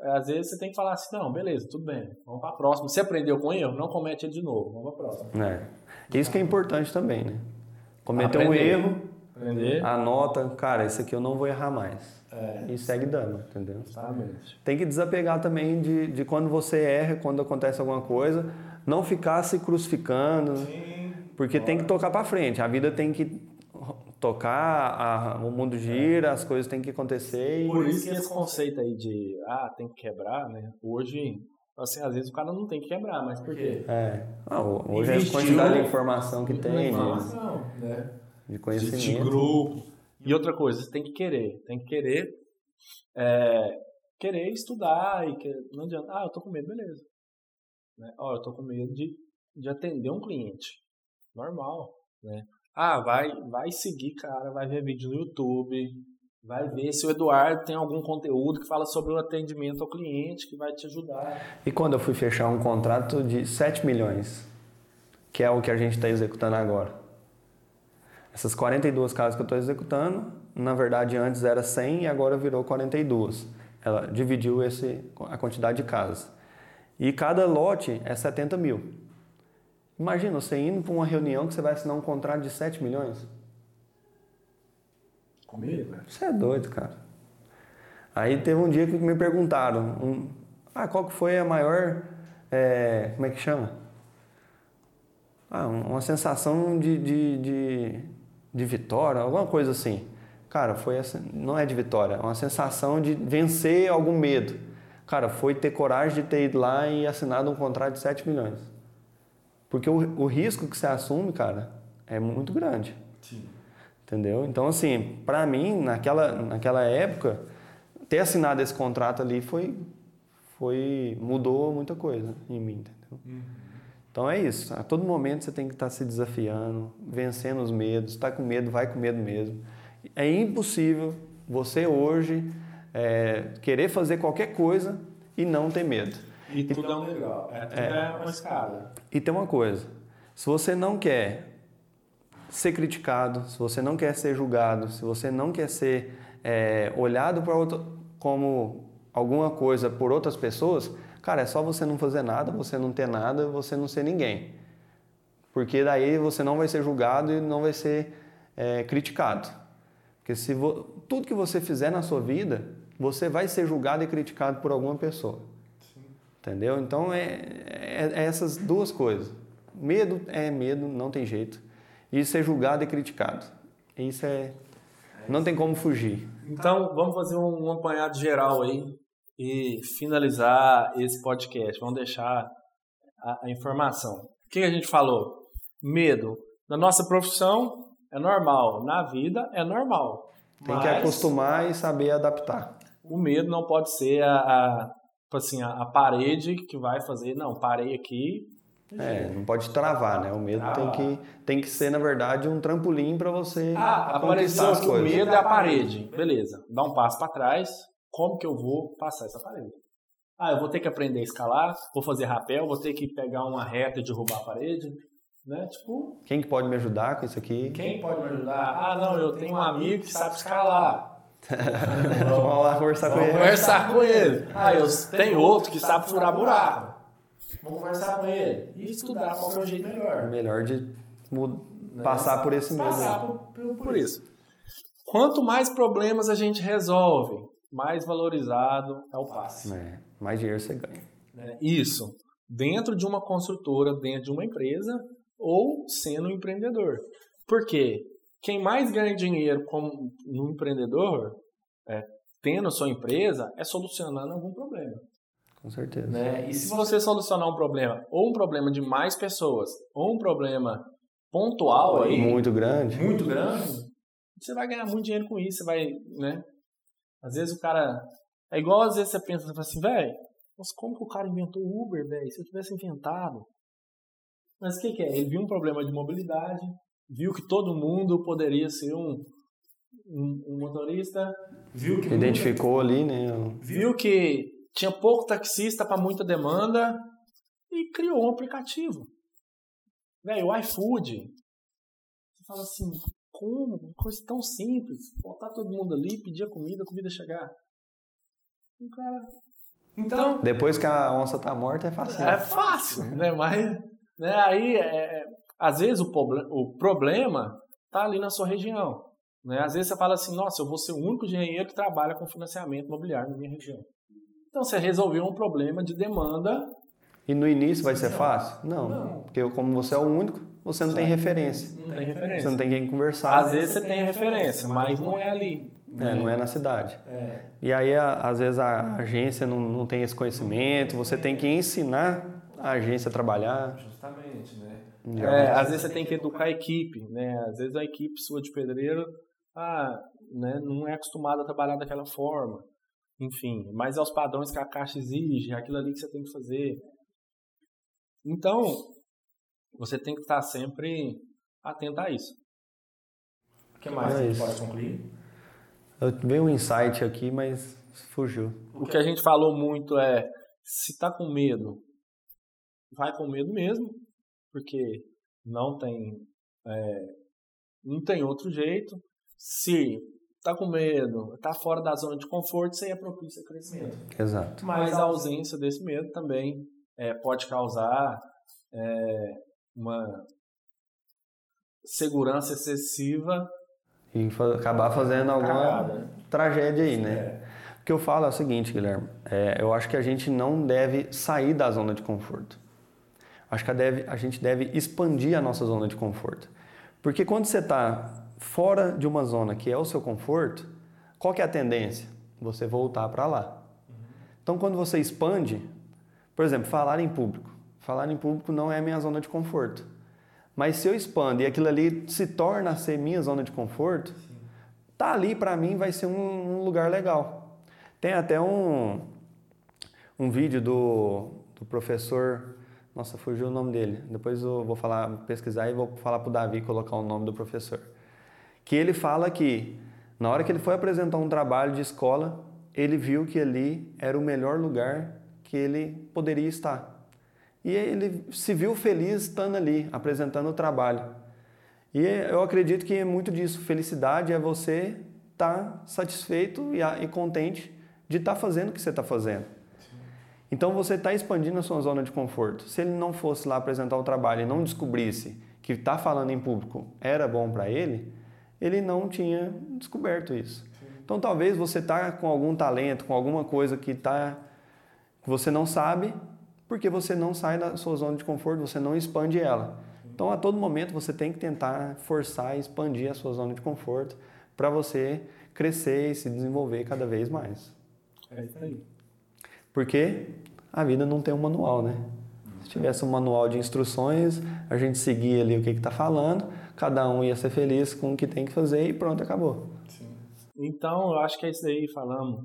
é, às vezes você tem que falar assim, não, beleza, tudo bem, vamos para a próxima. Você aprendeu com erro, não comete ele de novo, vamos para a próxima. É. Isso que é importante também, né? Cometer um erro, Aprender? anota, cara, esse aqui eu não vou errar mais. É, E segue dando, entendeu? exatamente. Tem que desapegar também de, de quando você erra, quando acontece alguma coisa, não ficar se crucificando, porque tem que tocar para frente. A vida tem que tocar, a- o mundo gira, as coisas têm que acontecer. E... Por isso que esse conceito aí de, ah, tem que quebrar, né? Hoje, assim, às vezes o cara não tem que quebrar, mas por quê? É. Ah, ho- hoje a Investiu quantidade de informação que tem, de, informação, né? de de, de conhecimento. grupo. E outra coisa, você tem que querer. Tem que querer é, querer estudar e que, não adianta. Ah, eu tô com medo, beleza. Né? Ó, eu tô com medo de, de atender um cliente. Normal, né? Ah, vai, vai seguir, cara, vai ver vídeo no YouTube, vai ver se o Eduardo tem algum conteúdo que fala sobre o atendimento ao cliente que vai te ajudar. E quando eu fui fechar um contrato de 7 milhões, que é o que a gente está executando agora. Essas 42 casas que eu estou executando, na verdade antes era 100 e agora virou 42. Ela dividiu esse, a quantidade de casas. E cada lote é 70 mil. Imagina você indo para uma reunião que você vai assinar um contrato de 7 milhões. Comigo, velho? Você é doido, cara. Aí teve um dia que me perguntaram, um, ah, qual que foi a maior, é, como é que chama? Ah, uma sensação de, de, de, de vitória, alguma coisa assim. Cara, foi essa, não é de vitória, é uma sensação de vencer algum medo. Cara, foi ter coragem de ter ido lá e assinado um contrato de 7 milhões. Porque o, o risco que você assume, cara, é muito grande. Sim. Entendeu? Então, assim, para mim, naquela, naquela época, ter assinado esse contrato ali foi, foi mudou muita coisa em mim, entendeu? Uhum. Então é isso. A todo momento você tem que estar se desafiando, vencendo os medos. Está com medo, vai com medo mesmo. É impossível você hoje é, querer fazer qualquer coisa e não ter medo. E tudo é um legal. É, tudo é, uma escada. E tem uma coisa: se você não quer ser criticado, se você não quer ser julgado, se você não quer ser é, olhado para outro, como alguma coisa por outras pessoas, cara, é só você não fazer nada, você não ter nada, você não ser ninguém. Porque daí você não vai ser julgado e não vai ser é, criticado. Porque se tudo que você fizer na sua vida, você vai ser julgado e criticado por alguma pessoa. Entendeu? Então é, é, é essas duas coisas. Medo é medo, não tem jeito e ser julgado e criticado. Isso é. Não tem como fugir. Então, vamos fazer um, um apanhado geral aí e finalizar esse podcast. Vamos deixar a, a informação. O que a gente falou? Medo. Na nossa profissão é normal, na vida é normal. Tem que acostumar e saber adaptar. O medo não pode ser a, a, tipo assim, a, a parede que vai fazer, não, parei aqui, é, não pode travar, né? O medo tem que, tem que ser, na verdade, um trampolim para você. Ah, apareceu que o medo é a parede. Beleza, dá um passo para trás. Como que eu vou passar essa parede? Ah, eu vou ter que aprender a escalar, vou fazer rapel, vou ter que pegar uma reta e derrubar a parede. Né? Tipo, quem que pode me ajudar com isso aqui? Quem pode me ajudar? Ah, não, eu tenho um amigo que sabe escalar. Vamos lá conversar com ele. Conversar com ele. Ah, eu tenho outro que sabe furar buraco. Vamos conversar com ele e estudar qual é o jeito melhor. Melhor de né? passar por esse medo. Passar por, por, por isso. Quanto mais problemas a gente resolve, mais valorizado é o passe. É, mais dinheiro você ganha. É, isso. Dentro de uma construtora, dentro de uma empresa ou sendo um empreendedor. Por quê? Quem mais ganha dinheiro como um empreendedor, é, tendo a sua empresa, é solucionando algum problema. Com certeza. Né? E se você solucionar um problema, ou um problema de mais pessoas, ou um problema pontual aí, muito grande, muito grande, você vai ganhar muito dinheiro com isso, você vai, né? Às vezes o cara é igual às vezes você pensa, assim, velho, mas como que o cara inventou o Uber, velho? Se eu tivesse inventado. Mas o que, que é? Ele viu um problema de mobilidade, viu que todo mundo poderia ser um, um, um motorista, viu que identificou muita, ali, né? Viu que tinha pouco taxista para muita demanda e criou um aplicativo. Velho, o iFood. Você fala assim, como? Uma coisa tão simples. Botar todo mundo ali, pedir a comida, a comida chegar. E cara. Então. Depois que a onça tá morta, é fácil. É fácil, né? Mas né, aí, é, é, às vezes, o, o problema tá ali na sua região. Né? Às vezes você fala assim, nossa, eu vou ser o único engenheiro que trabalha com financiamento imobiliário na minha região. Então você resolveu um problema de demanda. E no início vai ser fácil? Não, não. porque como você é o único, você não tem referência. Não tem referência. Você não tem quem conversar. Às vezes você tem referência, mas não é ali. É, não é na cidade. É. E aí, às vezes, a agência não, não tem esse conhecimento, você tem que ensinar a agência a trabalhar. Justamente, né? É, às vezes você tem que educar a equipe, né? Às vezes a equipe sua de pedreiro ah, né, não é acostumada a trabalhar daquela forma enfim, mas aos padrões que a caixa exige, é aquilo ali que você tem que fazer. Então, você tem que estar sempre atento a isso. O que mais é pode concluir? Eu veio um insight aqui, mas fugiu. O que a gente falou muito é, se está com medo, vai com medo mesmo, porque não tem, é, não tem outro jeito. Se tá com medo, tá fora da zona de conforto, isso aí é propício a crescimento. Exato. Mas a ausência desse medo também é, pode causar é, uma segurança excessiva e fa acabar fazendo alguma Cagada. tragédia aí, né? É. O que eu falo é o seguinte, Guilherme, é, eu acho que a gente não deve sair da zona de conforto. Acho que a, deve, a gente deve expandir a nossa zona de conforto. Porque quando você está fora de uma zona que é o seu conforto, qual que é a tendência? Você voltar para lá. Então, quando você expande, por exemplo, falar em público. Falar em público não é a minha zona de conforto. Mas se eu expando e aquilo ali se torna a ser minha zona de conforto, Sim. tá ali para mim vai ser um, um, lugar legal. Tem até um, um vídeo do, do professor, nossa, fugiu o nome dele. Depois eu vou falar, pesquisar e vou falar para o Davi colocar o nome do professor. Que ele fala que na hora que ele foi apresentar um trabalho de escola, ele viu que ali era o melhor lugar que ele poderia estar. E ele se viu feliz estando ali, apresentando o trabalho. E eu acredito que é muito disso. Felicidade é você estar tá satisfeito e, contente de estar tá fazendo o que você está fazendo. Então você está expandindo a sua zona de conforto. Se ele não fosse lá apresentar o trabalho e não descobrisse que estar tá falando em público era bom para ele, ele não tinha descoberto isso. Então talvez você está com algum talento, com alguma coisa que, tá, que você não sabe porque você não sai da sua zona de conforto, você não expande ela. Então, a todo momento, você tem que tentar forçar e expandir a sua zona de conforto para você crescer e se desenvolver cada vez mais. É isso aí. Porque a vida não tem um manual, né? Se tivesse um manual de instruções, a gente seguia ali o que está falando, cada um ia ser feliz com o que tem que fazer e pronto, acabou. Sim. Então, eu acho que é isso aí, falamos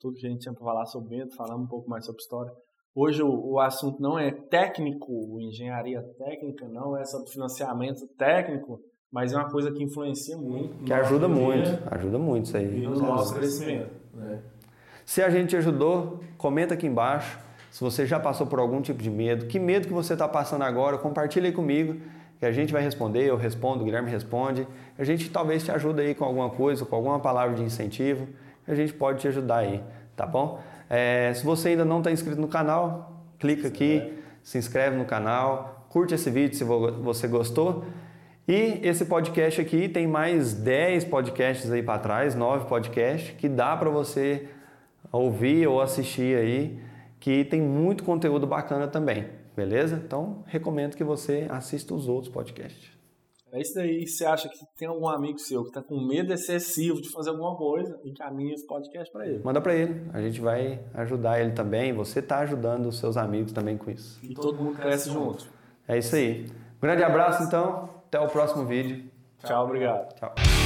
tudo que a gente tinha para falar sobre medo, falamos um pouco mais sobre história. Hoje o, o, assunto não é técnico, engenharia técnica, não é sobre financiamento técnico, mas é uma coisa que influencia muito. Que ajuda muito, ajuda muito isso aí. E no nosso crescimento. Né? Se a gente ajudou, comenta aqui embaixo. Se você já passou por algum tipo de medo, que medo que você está passando agora, compartilha aí comigo, que a gente vai responder, eu respondo, o Guilherme responde. A gente talvez te ajude aí com alguma coisa, com alguma palavra de incentivo, a gente pode te ajudar aí, tá bom? É, se você ainda não está inscrito no canal, clica aqui, se inscreve no canal, curte esse vídeo se você gostou. E esse podcast aqui tem mais 10 podcasts aí para trás, 9 podcasts, que dá para você ouvir ou assistir aí, que tem muito conteúdo bacana também, beleza? Então, recomendo que você assista os outros podcasts. É isso daí. Você acha que tem algum amigo seu que está com medo excessivo de fazer alguma coisa, encaminha esse podcast para ele. Manda para ele. A gente vai ajudar ele também. Você está ajudando os seus amigos também com isso. E todo mundo cresce junto. É isso aí. Um grande abraço, então. Até o próximo vídeo. Tchau, obrigado. Tchau.